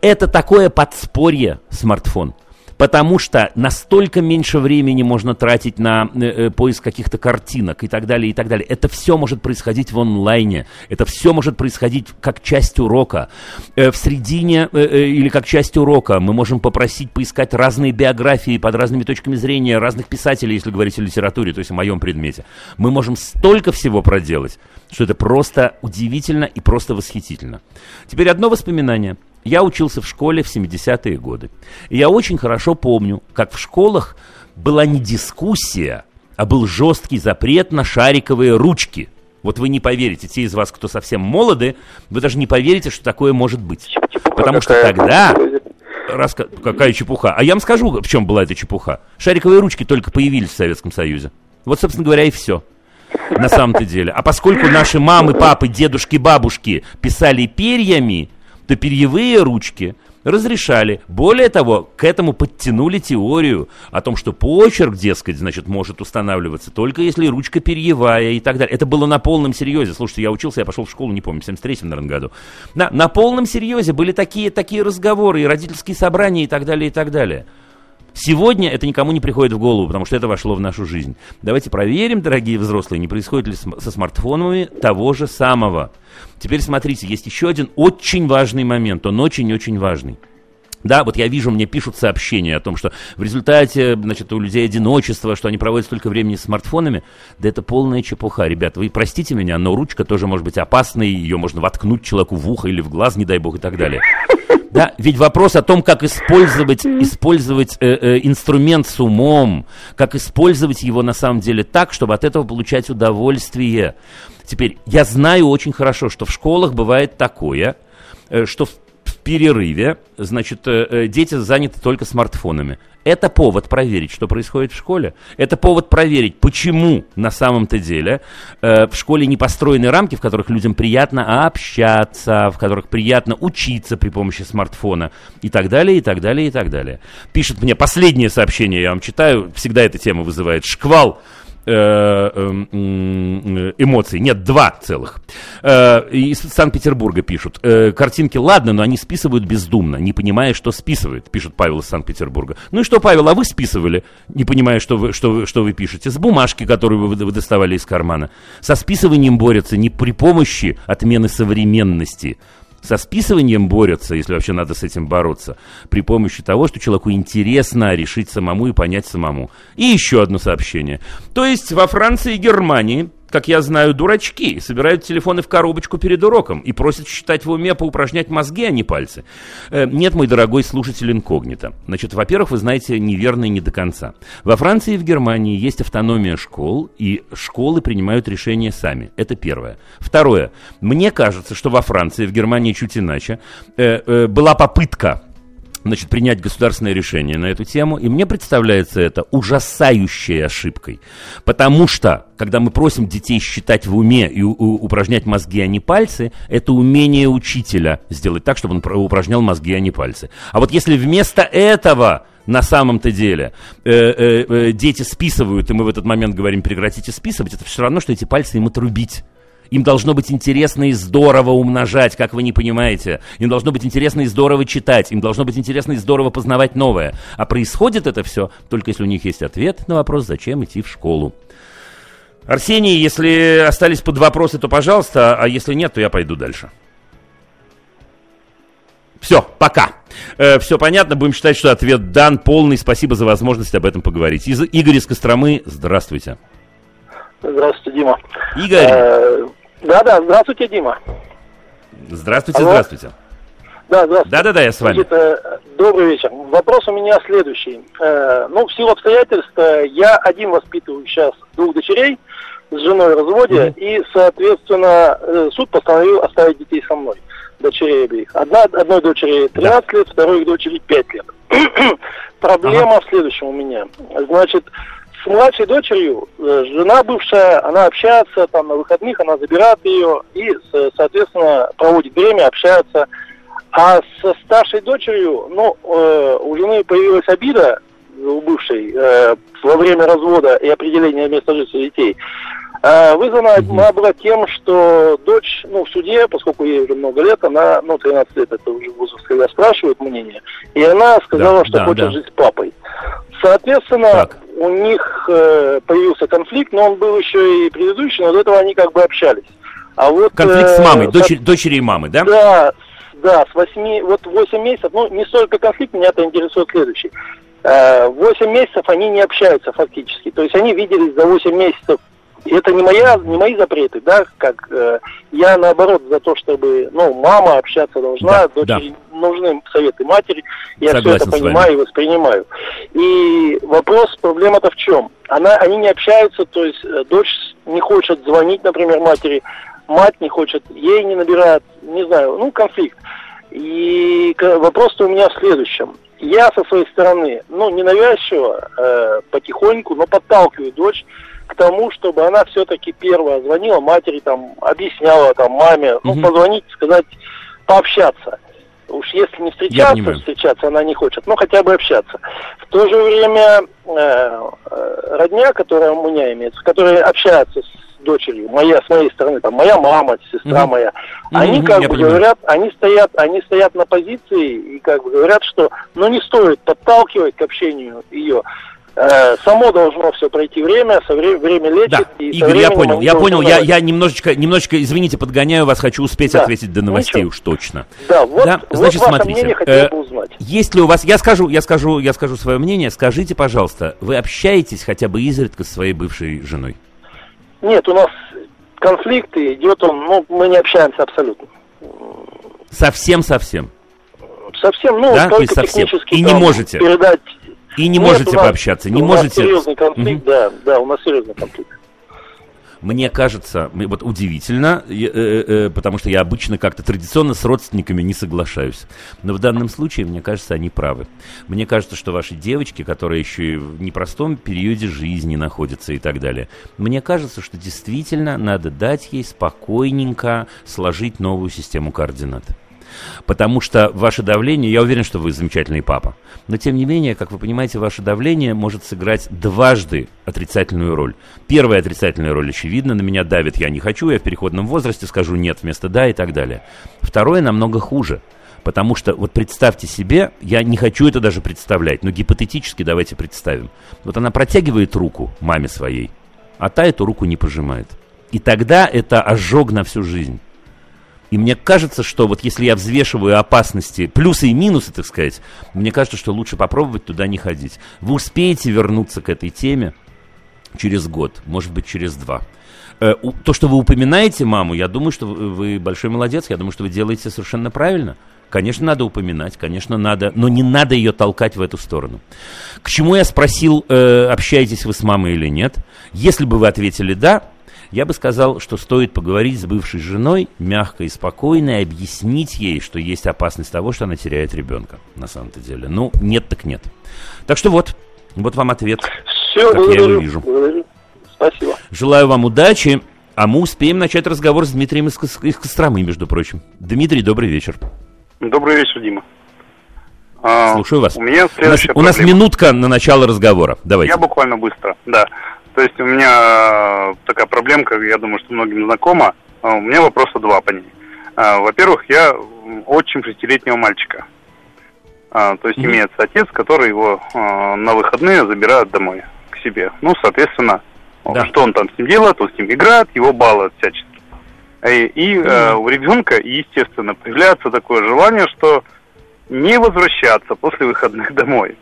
Это такое подспорье смартфон потому что настолько меньше времени можно тратить на э, э, поиск каких-то картинок и так далее, и так далее. Это все может происходить в онлайне, это все может происходить как часть урока. Э, в середине э, э, или как часть урока мы можем попросить поискать разные биографии под разными точками зрения разных писателей, если говорить о литературе, то есть о моем предмете. Мы можем столько всего проделать, что это просто удивительно и просто восхитительно. Теперь одно воспоминание – я учился в школе в 70-е годы. И я очень хорошо помню, как в школах была не дискуссия, а был жесткий запрет на шариковые ручки. Вот вы не поверите, те из вас, кто совсем молоды, вы даже не поверите, что такое может быть.
Чепуха
Потому что тогда... Раска... Какая чепуха? А я вам скажу, в чем была эта чепуха. Шариковые ручки только появились в Советском Союзе. Вот, собственно говоря, и все. На самом-то деле. А поскольку наши мамы, папы, дедушки, бабушки писали перьями, то перьевые ручки разрешали. Более того, к этому подтянули теорию о том, что почерк, дескать, значит, может устанавливаться только если ручка перьевая и так далее. Это было на полном серьезе. Слушайте, я учился, я пошел в школу, не помню, в 73-м, наверное, году. На, на полном серьезе были такие, такие разговоры, и родительские собрания, и так далее, и так далее. Сегодня это никому не приходит в голову, потому что это вошло в нашу жизнь. Давайте проверим, дорогие взрослые, не происходит ли со смартфонами того же самого. Теперь смотрите, есть еще один очень важный момент, он очень-очень важный. Да, вот я вижу, мне пишут сообщения о том, что в результате, значит, у людей одиночество, что они проводят столько времени с смартфонами. Да это полная чепуха, ребят. Вы простите меня, но ручка тоже может быть опасной, ее можно воткнуть человеку в ухо или в глаз, не дай бог, и так далее. Да, ведь вопрос о том, как использовать, использовать э, э, инструмент с умом, как использовать его на самом деле так, чтобы от этого получать удовольствие. Теперь, я знаю очень хорошо, что в школах бывает такое, э, что в перерыве, значит, э, э, дети заняты только смартфонами. Это повод проверить, что происходит в школе. Это повод проверить, почему на самом-то деле э, в школе не построены рамки, в которых людям приятно общаться, в которых приятно учиться при помощи смартфона и так далее, и так далее, и так далее. Пишет мне последнее сообщение, я вам читаю, всегда эта тема вызывает шквал эмоций. Нет, два целых. Э, из Санкт-Петербурга пишут. Э, картинки, ладно, но они списывают бездумно, не понимая, что списывают, пишет Павел из Санкт-Петербурга. Ну и что, Павел, а вы списывали, не понимая, что вы, что, вы, что вы пишете, с бумажки, которую вы, вы доставали из кармана. Со списыванием борются не при помощи отмены современности, со списыванием борются, если вообще надо с этим бороться, при помощи того, что человеку интересно решить самому и понять самому. И еще одно сообщение. То есть во Франции и Германии как я знаю, дурачки, собирают телефоны в коробочку перед уроком и просят считать в уме, поупражнять мозги, а не пальцы. Э, нет, мой дорогой слушатель инкогнито. Значит, во-первых, вы знаете неверно и не до конца. Во Франции и в Германии есть автономия школ, и школы принимают решения сами. Это первое. Второе. Мне кажется, что во Франции, в Германии чуть иначе, э, э, была попытка значит, принять государственное решение на эту тему, и мне представляется это ужасающей ошибкой. Потому что, когда мы просим детей считать в уме и упражнять мозги, а не пальцы, это умение учителя сделать так, чтобы он упражнял мозги, а не пальцы. А вот если вместо этого на самом-то деле э, э, э, дети списывают, и мы в этот момент говорим, прекратите списывать, это все равно, что эти пальцы им отрубить. Им должно быть интересно и здорово умножать, как вы не понимаете. Им должно быть интересно и здорово читать. Им должно быть интересно и здорово познавать новое. А происходит это все только если у них есть ответ на вопрос, зачем идти в школу. Арсений, если остались под вопросы, то пожалуйста, а если нет, то я пойду дальше. Все, пока. Э, все понятно, будем считать, что ответ дан полный. Спасибо за возможность об этом поговорить. Из Игорь из Костромы, здравствуйте.
Здравствуйте, Дима.
Игорь. Э,
да-да, здравствуйте, Дима.
Здравствуйте, Алло. здравствуйте.
Да, здравствуйте.
Да-да-да, я с вами.
Э, добрый вечер. Вопрос у меня следующий. Э, ну, в силу обстоятельств, э, я один воспитываю сейчас двух дочерей с женой в разводе, mm-hmm. и, соответственно, суд постановил оставить детей со мной, дочерей обеих. Одна, одной дочери 13 да. лет, второй дочери 5 лет. Проблема ага. в следующем у меня. Значит, с младшей дочерью э, жена бывшая, она общается там на выходных, она забирает ее и, соответственно, проводит время, общается. А со старшей дочерью, ну, э, у жены появилась обида у бывшей э, во время развода и определения места жительства детей. Э, вызвана она была тем, что дочь, ну, в суде, поскольку ей уже много лет, она, ну, 13 лет, это уже возраст, когда спрашивают мнение, и она сказала, да, что да, хочет да. жить с папой. Соответственно, так. У них э, появился конфликт, но он был еще и предыдущий, но до этого они как бы общались.
А вот, конфликт э, с мамой, дочери, дочери и мамы, да?
Да, да, с 8, вот 8 месяцев, ну, не столько конфликт, меня это интересует следующий. Э, 8 месяцев они не общаются фактически, то есть они виделись за 8 месяцев это не моя, не мои запреты, да, как э, я наоборот за то, чтобы, ну, мама общаться должна, да, дочери да. нужны советы матери, я Согласен все это понимаю и воспринимаю. И вопрос, проблема-то в чем? Она, они не общаются, то есть э, дочь не хочет звонить, например, матери, мать не хочет, ей не набирает, не знаю, ну, конфликт. И вопрос-то у меня в следующем. Я со своей стороны, ну, ненавязчиво, э, потихоньку, но подталкиваю дочь к тому, чтобы она все-таки первая звонила матери, там, объясняла там маме, ну, угу. позвонить, сказать, пообщаться. Уж если не встречаться, встречаться она не хочет, но хотя бы общаться. В то же время э, э, родня, которая у меня имеется, которая общается с дочерью, моя, с моей стороны, там, моя мама, сестра угу. моя, угу, они как бы понимаю. говорят, они стоят, они стоят на позиции и как бы говорят, что, ну, не стоит подталкивать к общению ее. Э, само должно все пройти время, со вре- время лечит. Да.
И Игорь, я понял, я понял, я, я немножечко, немножечко, извините, подгоняю вас, хочу успеть да. ответить до новостей Ничего. уж точно.
Да, вот, да? Значит, вот смотрите, мнение
э, бы узнать. Есть ли у вас, я скажу, я скажу, я скажу свое мнение, скажите, пожалуйста, вы общаетесь хотя бы изредка с своей бывшей женой?
Нет, у нас конфликт идет он, ну, мы не общаемся абсолютно.
Совсем-совсем?
Совсем, ну,
да? только совсем. И не можете?
Передать
и не Нет, можете нас, пообщаться, не
у
можете...
Нас серьезный конфликт, угу. да, да, у нас серьезный конфликт.
Мне кажется, вот удивительно, э, э, э, потому что я обычно как-то традиционно с родственниками не соглашаюсь. Но в данном случае, мне кажется, они правы. Мне кажется, что ваши девочки, которые еще и в непростом периоде жизни находятся и так далее, мне кажется, что действительно надо дать ей спокойненько сложить новую систему координат. Потому что ваше давление, я уверен, что вы замечательный папа, но тем не менее, как вы понимаете, ваше давление может сыграть дважды отрицательную роль. Первая отрицательная роль очевидна, на меня давит, я не хочу, я в переходном возрасте скажу нет вместо да и так далее. Второе намного хуже. Потому что, вот представьте себе, я не хочу это даже представлять, но гипотетически давайте представим. Вот она протягивает руку маме своей, а та эту руку не пожимает. И тогда это ожог на всю жизнь. И мне кажется, что вот если я взвешиваю опасности, плюсы и минусы, так сказать, мне кажется, что лучше попробовать туда не ходить. Вы успеете вернуться к этой теме, через год, может быть, через два. Э, то, что вы упоминаете маму, я думаю, что вы большой молодец, я думаю, что вы делаете совершенно правильно. Конечно, надо упоминать, конечно, надо, но не надо ее толкать в эту сторону. К чему я спросил, э, общаетесь вы с мамой или нет? Если бы вы ответили «да», я бы сказал, что стоит поговорить с бывшей женой мягко и спокойно и объяснить ей, что есть опасность того, что она теряет ребенка, на самом-то деле. Ну, нет так нет. Так что вот, вот вам ответ.
Все,
как я его вижу.
Благодарю. Спасибо.
Желаю вам удачи. А мы успеем начать разговор с Дмитрием из, из Костромы, между прочим. Дмитрий, добрый вечер.
Добрый вечер, Дима.
А, Слушаю вас.
У меня
у нас, у нас минутка на начало разговора. Давайте.
Я буквально быстро, да. То есть у меня такая проблемка, я думаю, что многим знакома. А, у меня вопроса два по ней. А, во-первых, я отчим шестилетнего мальчика. То есть mm-hmm. имеется отец, который его на выходные забирает домой к себе. Ну, соответственно, да. что он там с ним делает, он с ним играет, его балует всячески. И, и mm-hmm. у ребенка, естественно, появляется такое желание, что не возвращаться после выходных домой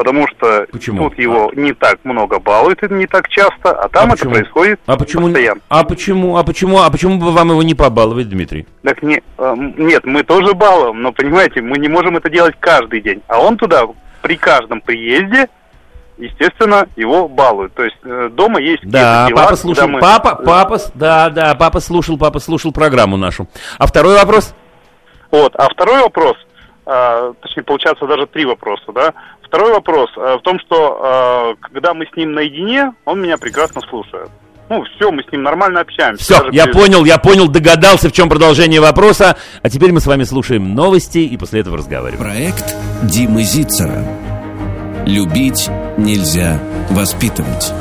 потому что
почему?
тут его а? не так много балуют, не так часто, а там а это происходит
а почему, постоянно. А почему, а почему, а почему бы вам его не побаловать, Дмитрий?
Так не, э, нет, мы тоже балуем, но понимаете, мы не можем это делать каждый день, а он туда при каждом приезде естественно, его балуют. То есть э, дома есть
да, дела. папа слушал, мы... папа, папа, да, да, папа слушал, папа слушал программу нашу. А второй вопрос?
Вот, а второй вопрос, э, точнее, получается даже три вопроса, да. Второй вопрос э, в том, что э, когда мы с ним наедине, он меня прекрасно слушает. Ну, все, мы с ним нормально общаемся.
Все, я без... понял, я понял, догадался, в чем продолжение вопроса. А теперь мы с вами слушаем новости и после этого разговариваем.
Проект Димы Зицера. Любить нельзя воспитывать.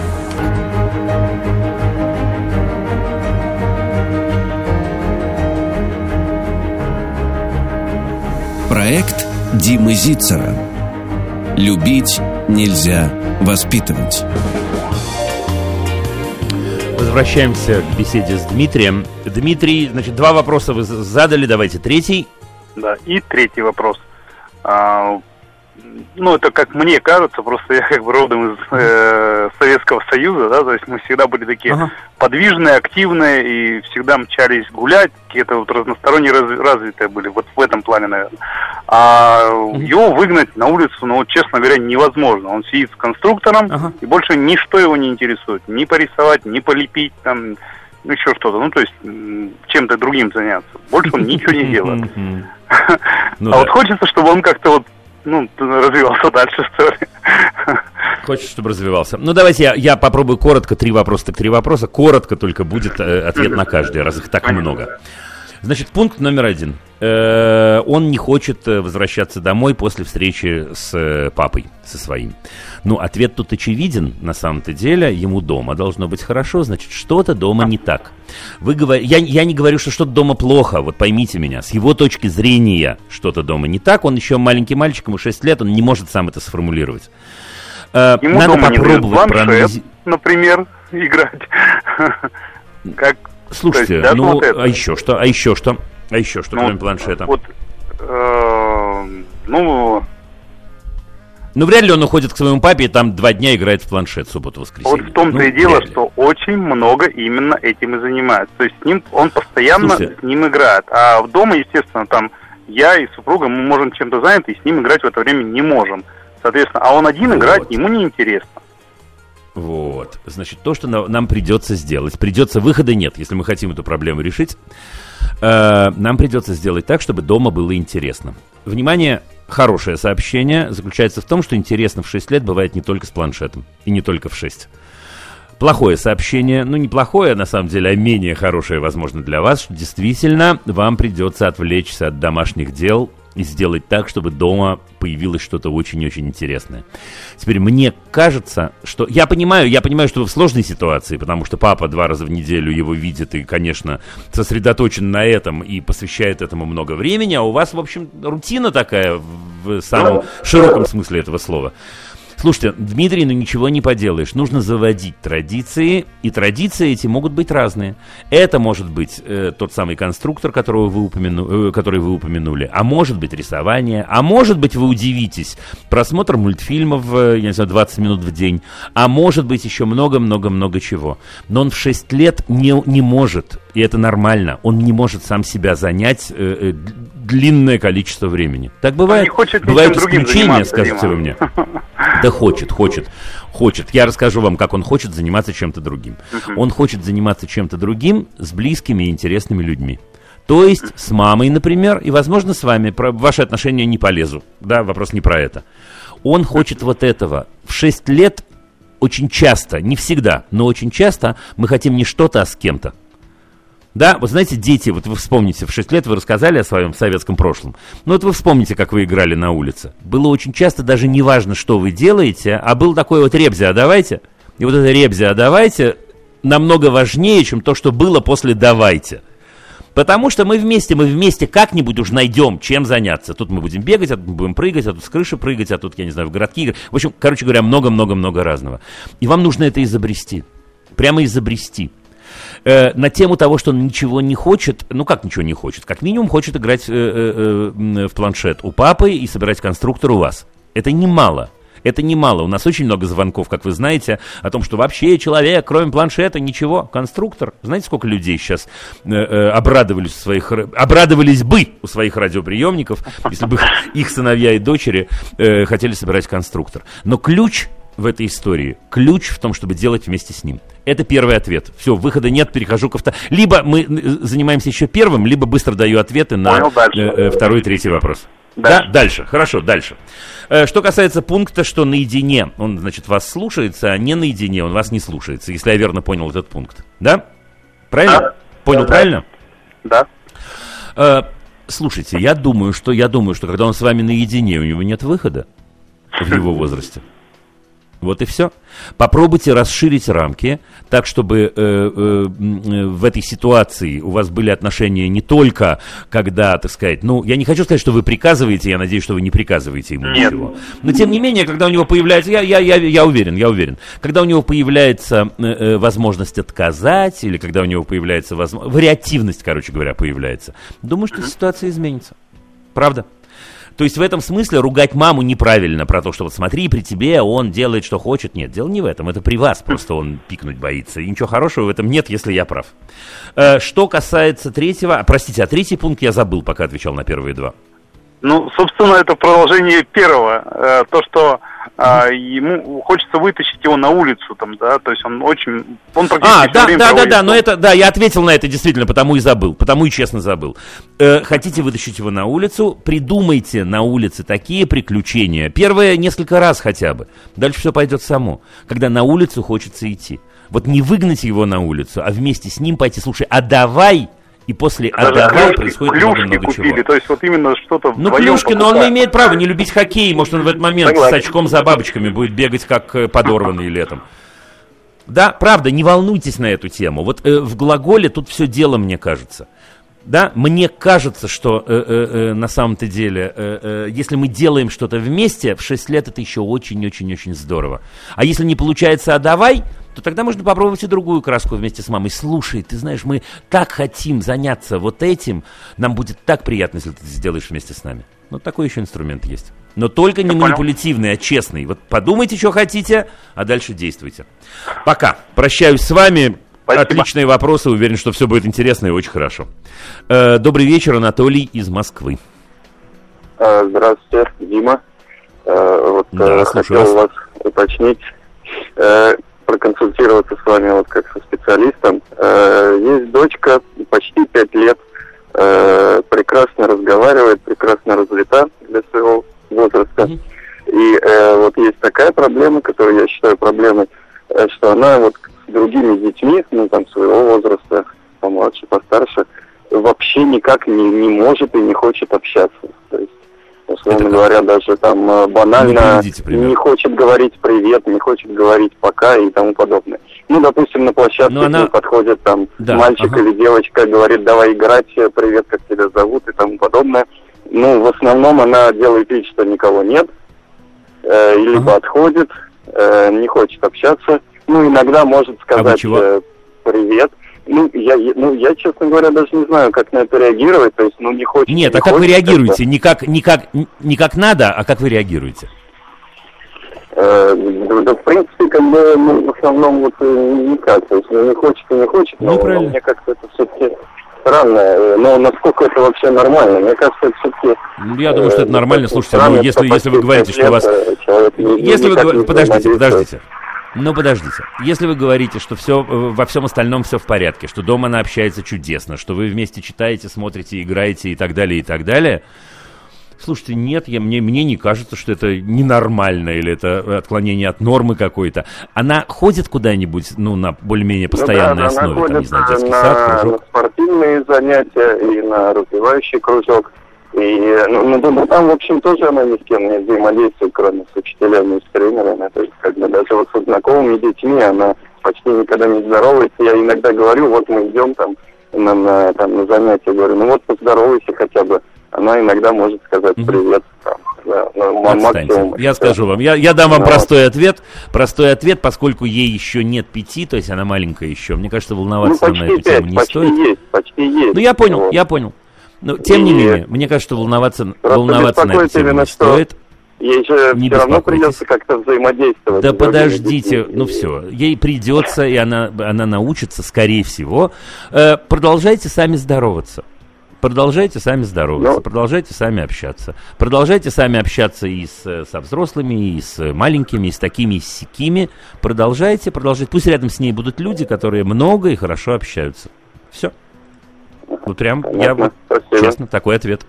Проект Димы Зицера. Любить нельзя воспитывать.
Возвращаемся к беседе с Дмитрием. Дмитрий, значит, два вопроса вы задали, давайте третий.
Да, и третий вопрос. А, ну, это как мне кажется, просто я как бы родом из э, Советского Союза, да, то есть мы всегда были такие ага. подвижные, активные и всегда мчались гулять, какие-то вот разносторонне раз, развитые были, вот в этом плане, наверное. А угу. его выгнать на улицу, ну, честно говоря, невозможно. Он сидит с конструктором, ага. и больше ничто его не интересует. Ни порисовать, ни полепить, там, ну, еще что-то, ну, то есть чем-то другим заняться. Больше он ничего не делает.
Ну
а вот хочется, чтобы он как-то вот ну, развивался дальше, что ли.
Хочешь, чтобы развивался. Ну, давайте я, я попробую коротко, три вопроса, так три вопроса. Коротко только будет э, ответ на каждый, раз их так Понятно. много. Значит, пункт номер один. Э, он не хочет э, возвращаться домой после встречи с э, папой, со своим. Ну, ответ тут очевиден, на самом-то деле. Ему дома должно быть хорошо, значит, что-то дома не так. Вы говор... я, я не говорю, что что-то дома плохо, вот поймите меня. С его точки зрения что-то дома не так. Он еще маленький мальчик, ему 6 лет, он не может сам это сформулировать.
Ему Надо дома попробовать не проанализировать. например, играть.
как Слушайте, есть, ну, вот а еще что? А еще что? А еще что, ну, кроме планшета? Вот,
э, ну...
Ну, вряд ли он уходит к своему папе и там два дня играет в планшет, субботу-воскресенье.
Вот в том-то
ну,
и дело, что очень много именно этим и занимается. То есть с ним, он постоянно Слушайте. с ним играет. А в дома, естественно, там я и супруга, мы можем чем-то заняты, и с ним играть в это время не можем. Соответственно, а он один вот. играть ему не интересно.
Вот. Значит, то, что нам придется сделать. Придется, выхода нет, если мы хотим эту проблему решить. Э, нам придется сделать так, чтобы дома было интересно. Внимание, хорошее сообщение заключается в том, что интересно в 6 лет бывает не только с планшетом. И не только в 6. Плохое сообщение, ну не плохое на самом деле, а менее хорошее, возможно, для вас, что действительно вам придется отвлечься от домашних дел и сделать так, чтобы дома появилось что-то очень-очень интересное. Теперь мне кажется, что... Я понимаю, я понимаю, что вы в сложной ситуации, потому что папа два раза в неделю его видит и, конечно, сосредоточен на этом и посвящает этому много времени, а у вас, в общем, рутина такая в самом широком смысле этого слова. Слушайте, Дмитрий, ну ничего не поделаешь. Нужно заводить традиции, и традиции эти могут быть разные. Это может быть э, тот самый конструктор, которого вы упомяну, э, который вы упомянули, а может быть рисование, а может быть вы удивитесь просмотр мультфильмов, э, я не знаю, 20 минут в день, а может быть еще много-много-много чего. Но он в 6 лет не, не может, и это нормально, он не может сам себя занять э, э, длинное количество времени. Так бывает.
не хочет
Бывают исключения, скажете
Дима.
вы мне. Да хочет, хочет, хочет. Я расскажу вам, как он хочет заниматься чем-то другим. Он хочет заниматься чем-то другим с близкими и интересными людьми. То есть с мамой, например, и, возможно, с вами. Про ваши отношения не полезу. Да, вопрос не про это. Он хочет вот этого. В 6 лет очень часто, не всегда, но очень часто мы хотим не что-то, а с кем-то. Да, вот знаете, дети, вот вы вспомните, в 6 лет вы рассказали о своем советском прошлом. Ну вот вы вспомните, как вы играли на улице. Было очень часто даже не важно, что вы делаете, а был такой вот ребзи, а давайте. И вот это ребзи, а давайте намного важнее, чем то, что было после давайте. Потому что мы вместе, мы вместе как-нибудь уж найдем, чем заняться. Тут мы будем бегать, а тут мы будем прыгать, а тут с крыши прыгать, а тут, я не знаю, в городки играть. В общем, короче говоря, много-много-много разного. И вам нужно это изобрести. Прямо изобрести. Э, на тему того, что он ничего не хочет, ну как ничего не хочет, как минимум хочет играть э, э, э, в планшет у папы и собирать конструктор у вас. Это немало. Это немало. У нас очень много звонков, как вы знаете, о том, что вообще человек, кроме планшета, ничего. Конструктор. Знаете, сколько людей сейчас э, э, обрадовались, у своих, ра- обрадовались бы у своих радиоприемников, если бы их сыновья и дочери э, хотели собирать конструктор. Но ключ в этой истории. Ключ в том, чтобы делать вместе с ним. Это первый ответ. Все, выхода нет, перехожу ко второму. Либо мы э, занимаемся еще первым, либо быстро даю ответы на
Понял,
э, э, второй и третий вопрос.
Дальше.
Да, дальше. Хорошо, дальше. Что касается пункта, что наедине он, значит, вас слушается, а не наедине он вас не слушается, если я верно понял этот пункт. Да? Правильно?
Да.
Понял
Да.
правильно?
Да.
Э, Слушайте, я думаю, что я думаю, что когда он с вами наедине, у него нет выхода в его возрасте. Вот и все. Попробуйте расширить рамки так, чтобы э, э, э, в этой ситуации у вас были отношения не только, когда, так сказать, ну, я не хочу сказать, что вы приказываете, я надеюсь, что вы не приказываете ему
Нет.
ничего. Но тем не менее, когда у него появляется, я, я, я, я уверен, я уверен, когда у него появляется э, э, возможность отказать, или когда у него появляется возможность, вариативность, короче говоря, появляется, думаю, что ситуация изменится. Правда? То есть в этом смысле ругать маму неправильно про то, что вот смотри, при тебе он делает, что хочет. Нет, дело не в этом, это при вас, просто он пикнуть боится. И ничего хорошего в этом нет, если я прав. Э, что касается третьего, а, простите, а третий пункт я забыл, пока отвечал на первые два.
Ну, собственно, это продолжение первого. Э, то, что э, ему хочется вытащить его на улицу, там, да, то есть он очень... Он практически
А, да,
время
да, да,
проводит
да, но
дома.
это, да, я ответил на это действительно, потому и забыл, потому и честно забыл. Э, хотите вытащить его на улицу, придумайте на улице такие приключения. Первое несколько раз хотя бы. Дальше все пойдет само. Когда на улицу хочется идти. Вот не выгнать его на улицу, а вместе с ним пойти, слушай, а давай, и после
Даже
давай
клюшки,
происходит
клюшки
много-много
купили,
чего.
то есть вот именно что-то
Ну, клюшки, но он
покупать.
имеет право не любить хоккей. Может, он в этот момент
Согласен.
с очком за бабочками будет бегать, как э, подорванный летом. Да, правда, не волнуйтесь на эту тему. Вот э, в глаголе тут все дело, мне кажется. Да, мне кажется, что э, э, э, на самом-то деле, э, э, если мы делаем что-то вместе, в 6 лет это еще очень-очень-очень здорово. А если не получается, а давай, то тогда можно попробовать и другую краску вместе с мамой. Слушай, ты знаешь, мы так хотим заняться вот этим, нам будет так приятно, если ты сделаешь вместе с нами. Ну, такой еще инструмент есть. Но только не манипулятивный, а честный. Вот подумайте, что хотите, а дальше действуйте. Пока. Прощаюсь с вами.
Спасибо.
Отличные вопросы. Уверен, что все будет интересно и очень хорошо. Э, добрый вечер, Анатолий из Москвы.
А, Здравствуйте, Дима. Э, Вот
Да,
э, хотел
вас.
уточнить, э, проконсультироваться с вами вот как со специалистом. Э, Есть дочка, почти пять лет, э, прекрасно разговаривает, прекрасно развита для своего возраста. И э, вот есть такая проблема, которую я считаю проблемой, э, что она вот с другими детьми, ну там своего возраста, помладше, постарше, вообще никак не, не может и не хочет общаться. Условно говоря, даже там э, банально
пример.
не хочет говорить привет, не хочет говорить пока и тому подобное. Ну, допустим, на площадке к
она-
подходит там
Да,
мальчик
ага.
или девочка, говорит, давай играть, э, привет, как тебя зовут и тому подобное. Ну, в основном она делает вид, что никого нет.
э, либо ага. отходит, э, не хочет общаться. Ну, иногда может а сказать а э, привет. Ну я, ну, я, честно говоря, даже не знаю, как на это реагировать. То есть, ну, не хочет.
Нет,
не
а как вы реагируете? Не как, не, как, не как надо, а как вы реагируете?
Э, да, в принципе, как бы, ну, в основном вот э, никак. То есть, ну, не хочет и не хочет,
ну, но, но
мне как-то это все-таки странно. Э, но насколько это вообще нормально? Мне кажется, это все-таки...
Я думаю, что это нормально. Слушайте, ну, если, если вы говорите, что у вас... Если вы... Подождите, подождите. Ну, подождите. Если вы говорите, что все, во всем остальном все в порядке, что дома она общается чудесно, что вы вместе читаете, смотрите, играете и так далее, и так далее, Слушайте, нет, я, мне, мне не кажется, что это ненормально или это отклонение от нормы какой-то. Она ходит куда-нибудь, ну, на более-менее постоянной ну, да, основе,
она
там, не знаю, детский
на,
сад, кружок?
на спортивные занятия и на развивающий кружок. И ну, ну, ну, там, в общем, тоже она ни с кем не взаимодействует, кроме с учителями и с тренерами. То есть, как бы даже вот со знакомыми детьми она почти никогда не здоровается. Я иногда говорю, вот мы идем там на, на, там, на занятия, говорю, ну вот поздоровайся хотя бы она иногда может сказать привет. Там, да,
максимум. Я скажу вам, я, я дам вам Но... простой ответ. Простой ответ, поскольку ей еще нет пяти, то есть она маленькая еще. Мне кажется, волноваться ну, на эту 5, тему не
почти
стоит.
Есть, почти есть.
Ну я понял, вот. я понял. Но тем и... не менее, мне кажется, что волноваться, волноваться на эту тему не стоит.
Ей же не все равно придется как-то взаимодействовать.
Да подождите, ну все, ей придется, и она, она научится, скорее всего. Э, продолжайте сами здороваться. Продолжайте сами здороваться, Но... продолжайте сами общаться. Продолжайте сами общаться и с, со взрослыми, и с маленькими, и с такими, и с сякими. Продолжайте, продолжайте. Пусть рядом с ней будут люди, которые много и хорошо общаются. Все. Вот прям, Понятно. я вот, честно, такой ответ.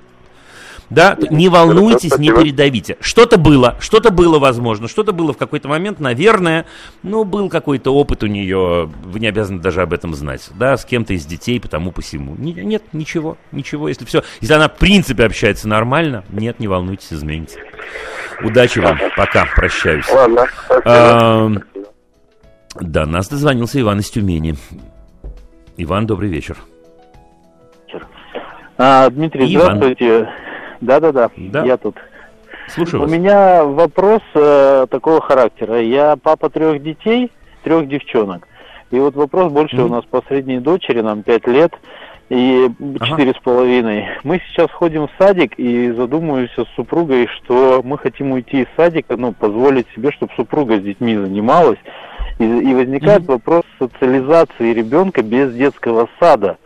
Да, не волнуйтесь, не передавите. Что-то было, что-то было возможно, что-то было в какой-то момент, наверное, ну, был какой-то опыт у нее, вы не обязаны даже об этом знать, да, с кем-то из детей, потому посему. Нет, ничего, ничего, если все, если она в принципе общается нормально, нет, не волнуйтесь, изменится. Удачи вам, пока, прощаюсь.
Ладно, а,
да, нас дозвонился Иван из Тюмени. Иван, добрый вечер.
А, Дмитрий, Иван. здравствуйте. Да-да-да, я тут.
Слушаю
У вас. меня вопрос э, такого характера. Я папа трех детей, трех девчонок. И вот вопрос больше mm-hmm. у нас по средней дочери, нам пять лет и четыре с половиной. Мы сейчас ходим в садик и задумываемся с супругой, что мы хотим уйти из садика, ну, позволить себе, чтобы супруга с детьми занималась. И, и возникает mm-hmm. вопрос социализации ребенка без детского сада.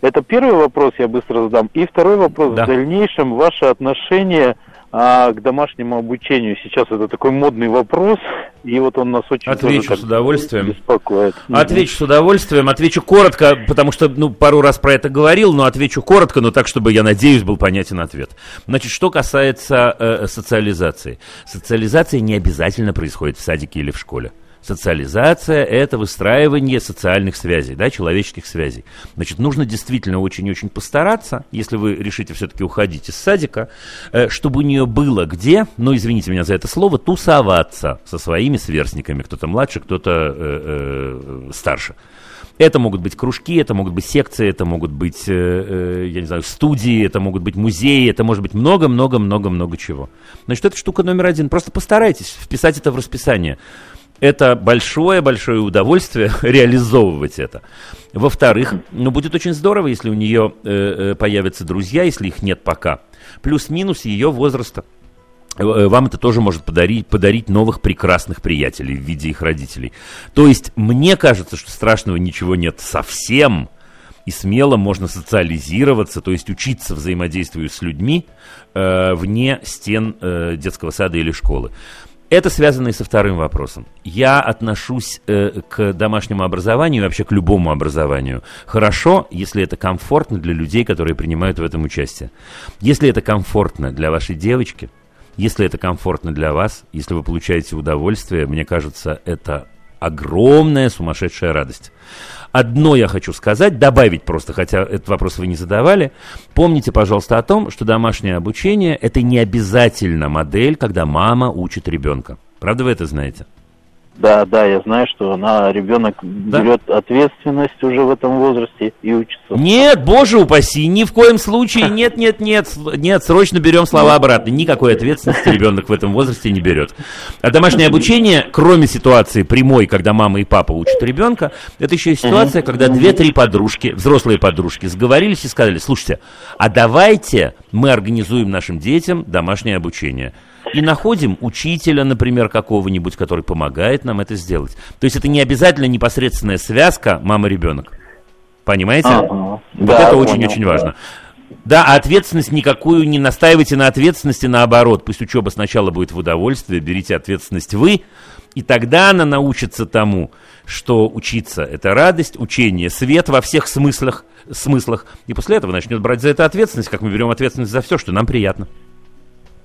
Это первый вопрос я быстро задам. И второй вопрос. Да. В дальнейшем ваше отношение а, к домашнему обучению. Сейчас это такой модный вопрос, и вот он нас очень
Отвечу с удовольствием.
беспокоит.
Отвечу с удовольствием, отвечу коротко, потому что, ну, пару раз про это говорил, но отвечу коротко, но так, чтобы, я надеюсь, был понятен ответ. Значит, что касается э, социализации. Социализация не обязательно происходит в садике или в школе. Социализация – это выстраивание социальных связей, да, человеческих связей. Значит, нужно действительно очень-очень постараться, если вы решите все-таки уходить из садика, э, чтобы у нее было где, ну, извините меня за это слово, тусоваться со своими сверстниками, кто-то младше, кто-то э, э, старше. Это могут быть кружки, это могут быть секции, это могут быть, э, э, я не знаю, студии, это могут быть музеи, это может быть много-много-много-много чего. Значит, это штука номер один. Просто постарайтесь вписать это в расписание это большое-большое удовольствие реализовывать это. Во-вторых, ну, будет очень здорово, если у нее э, э, появятся друзья, если их нет пока. Плюс-минус ее возраста. Э, вам это тоже может подарить, подарить новых прекрасных приятелей в виде их родителей. То есть, мне кажется, что страшного ничего нет совсем, и смело можно социализироваться, то есть учиться взаимодействию с людьми э, вне стен э, детского сада или школы. Это связано и со вторым вопросом. Я отношусь э, к домашнему образованию, вообще к любому образованию. Хорошо, если это комфортно для людей, которые принимают в этом участие. Если это комфортно для вашей девочки, если это комфортно для вас, если вы получаете удовольствие, мне кажется, это огромная сумасшедшая радость. Одно я хочу сказать, добавить просто, хотя этот вопрос вы не задавали. Помните, пожалуйста, о том, что домашнее обучение – это не обязательно модель, когда мама учит ребенка. Правда вы это знаете?
Да, да, я знаю, что она ребенок да? берет ответственность уже в этом возрасте и учится.
Нет, боже упаси, ни в коем случае, нет, нет, нет, нет, срочно берем слова обратно. Никакой ответственности ребенок в этом возрасте не берет. А домашнее обучение, кроме ситуации прямой, когда мама и папа учат ребенка, это еще и ситуация, когда две-три подружки, взрослые подружки, сговорились и сказали, слушайте, а давайте мы организуем нашим детям домашнее обучение и находим учителя, например, какого-нибудь, который помогает нам это сделать. То есть это не обязательно непосредственная связка мама-ребенок. Понимаете? А, вот да, это очень-очень важно. Да, а ответственность никакую не настаивайте на ответственности, наоборот. Пусть учеба сначала будет в удовольствие, берите ответственность вы, и тогда она научится тому, что учиться – это радость, учение – свет во всех смыслах, смыслах. И после этого начнет брать за это ответственность, как мы берем ответственность за все, что нам приятно.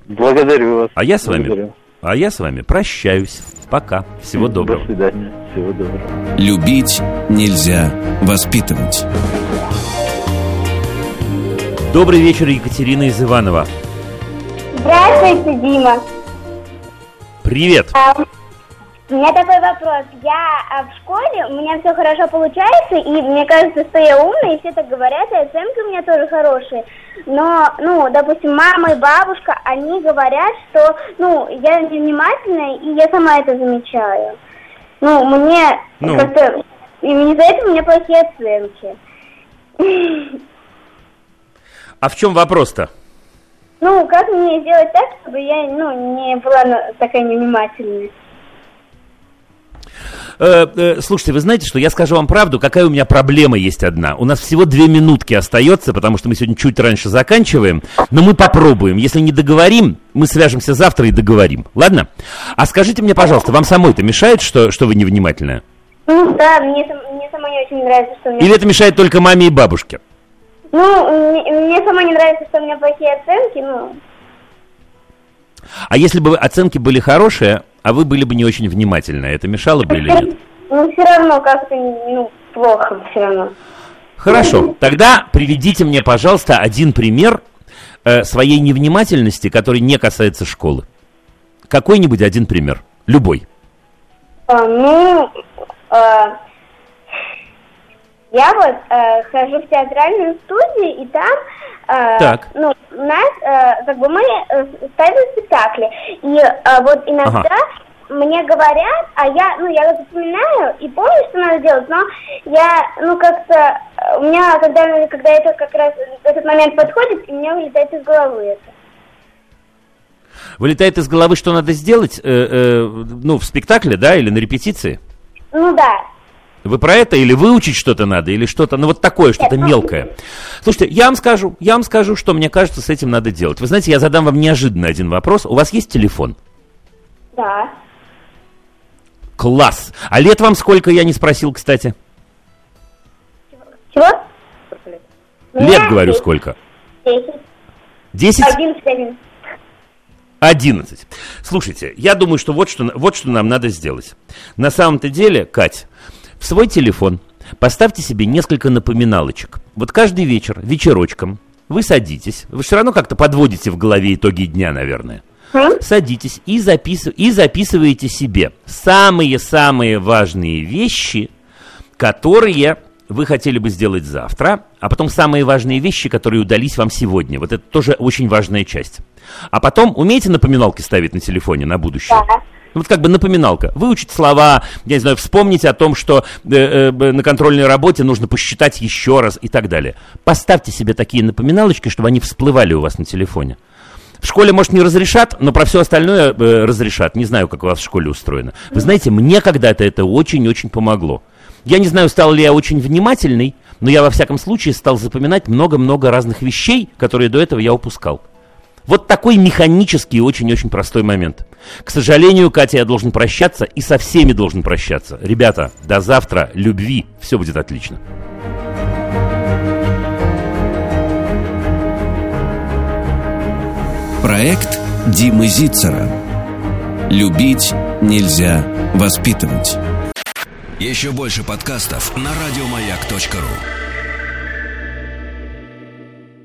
Благодарю вас.
А я с вами, Благодарю. а я с вами прощаюсь. Пока. Всего доброго.
До свидания. Всего доброго.
Любить нельзя воспитывать.
Добрый вечер, Екатерина из Иванова.
Здравствуйте, Дима.
Привет.
А, у меня такой вопрос. Я а, в школе, у меня все хорошо получается, и мне кажется, что я умная, и все так говорят, и оценки у меня тоже хорошие. Но, ну, допустим, мама и бабушка, они говорят, что, ну, я невнимательная, и я сама это замечаю. Ну, мне ну. как-то... Именно из-за этого у меня плохие оценки.
А в чем вопрос-то?
Ну, как мне сделать так, чтобы я, ну, не была такая невнимательная?
Э, э, слушайте, вы знаете, что я скажу вам правду, какая у меня проблема есть одна. У нас всего две минутки остается, потому что мы сегодня чуть раньше заканчиваем, но мы попробуем. Если не договорим, мы свяжемся завтра и договорим. Ладно? А скажите мне, пожалуйста, вам самой это мешает, что, что вы невнимательная?
Ну да, мне, мне самой не очень нравится, что у меня...
Или это мешает только маме и бабушке?
Ну, мне, мне самой не нравится, что у меня плохие оценки, ну...
А если бы оценки были хорошие, а вы были бы не очень внимательны. Это мешало бы или нет?
Ну, все равно как-то, ну, плохо все равно.
Хорошо. Тогда приведите мне, пожалуйста, один пример э, своей невнимательности, который не касается школы. Какой-нибудь один пример. Любой.
А, ну, а, я вот э, хожу в театральную студию, и там э,
так.
ну, у нас э, как бы мы э, ставим спектакли. И э, вот иногда ага. мне говорят, а я, ну, я запоминаю и помню, что надо делать, но я, ну, как-то, у меня, когда, когда это как раз, этот момент подходит, и мне вылетает из головы это.
Вылетает из головы, что надо сделать, э, э, ну, в спектакле, да, или на репетиции?
Ну, да.
Вы про это или выучить что-то надо, или что-то, ну вот такое, что-то мелкое. Слушайте, я вам скажу, я вам скажу, что мне кажется, с этим надо делать. Вы знаете, я задам вам неожиданно один вопрос. У вас есть телефон?
Да.
Класс. А лет вам сколько, я не спросил, кстати?
Чего?
Лет, говорю, сколько?
Десять.
Десять?
Одиннадцать.
11. Слушайте, я думаю, что вот что, вот что нам надо сделать. На самом-то деле, Кать, в свой телефон поставьте себе несколько напоминалочек. Вот каждый вечер, вечерочком, вы садитесь, вы все равно как-то подводите в голове итоги дня, наверное. Садитесь и, запис... и записываете себе самые-самые важные вещи, которые вы хотели бы сделать завтра, а потом самые важные вещи, которые удались вам сегодня. Вот это тоже очень важная часть. А потом умеете напоминалки ставить на телефоне на будущее? Да. Ну, вот как бы напоминалка. Выучить слова, я не знаю, вспомнить о том, что э, э, на контрольной работе нужно посчитать еще раз и так далее. Поставьте себе такие напоминалочки, чтобы они всплывали у вас на телефоне. В школе, может, не разрешат, но про все остальное э, разрешат. Не знаю, как у вас в школе устроено. Вы знаете, мне когда-то это очень-очень помогло. Я не знаю, стал ли я очень внимательный, но я во всяком случае стал запоминать много-много разных вещей, которые до этого я упускал. Вот такой механический очень-очень простой момент. К сожалению, Катя, я должен прощаться и со всеми должен прощаться. Ребята, до завтра, любви, все будет отлично.
Проект Димы Зицера. Любить нельзя воспитывать. Еще больше подкастов на радиомаяк.ру.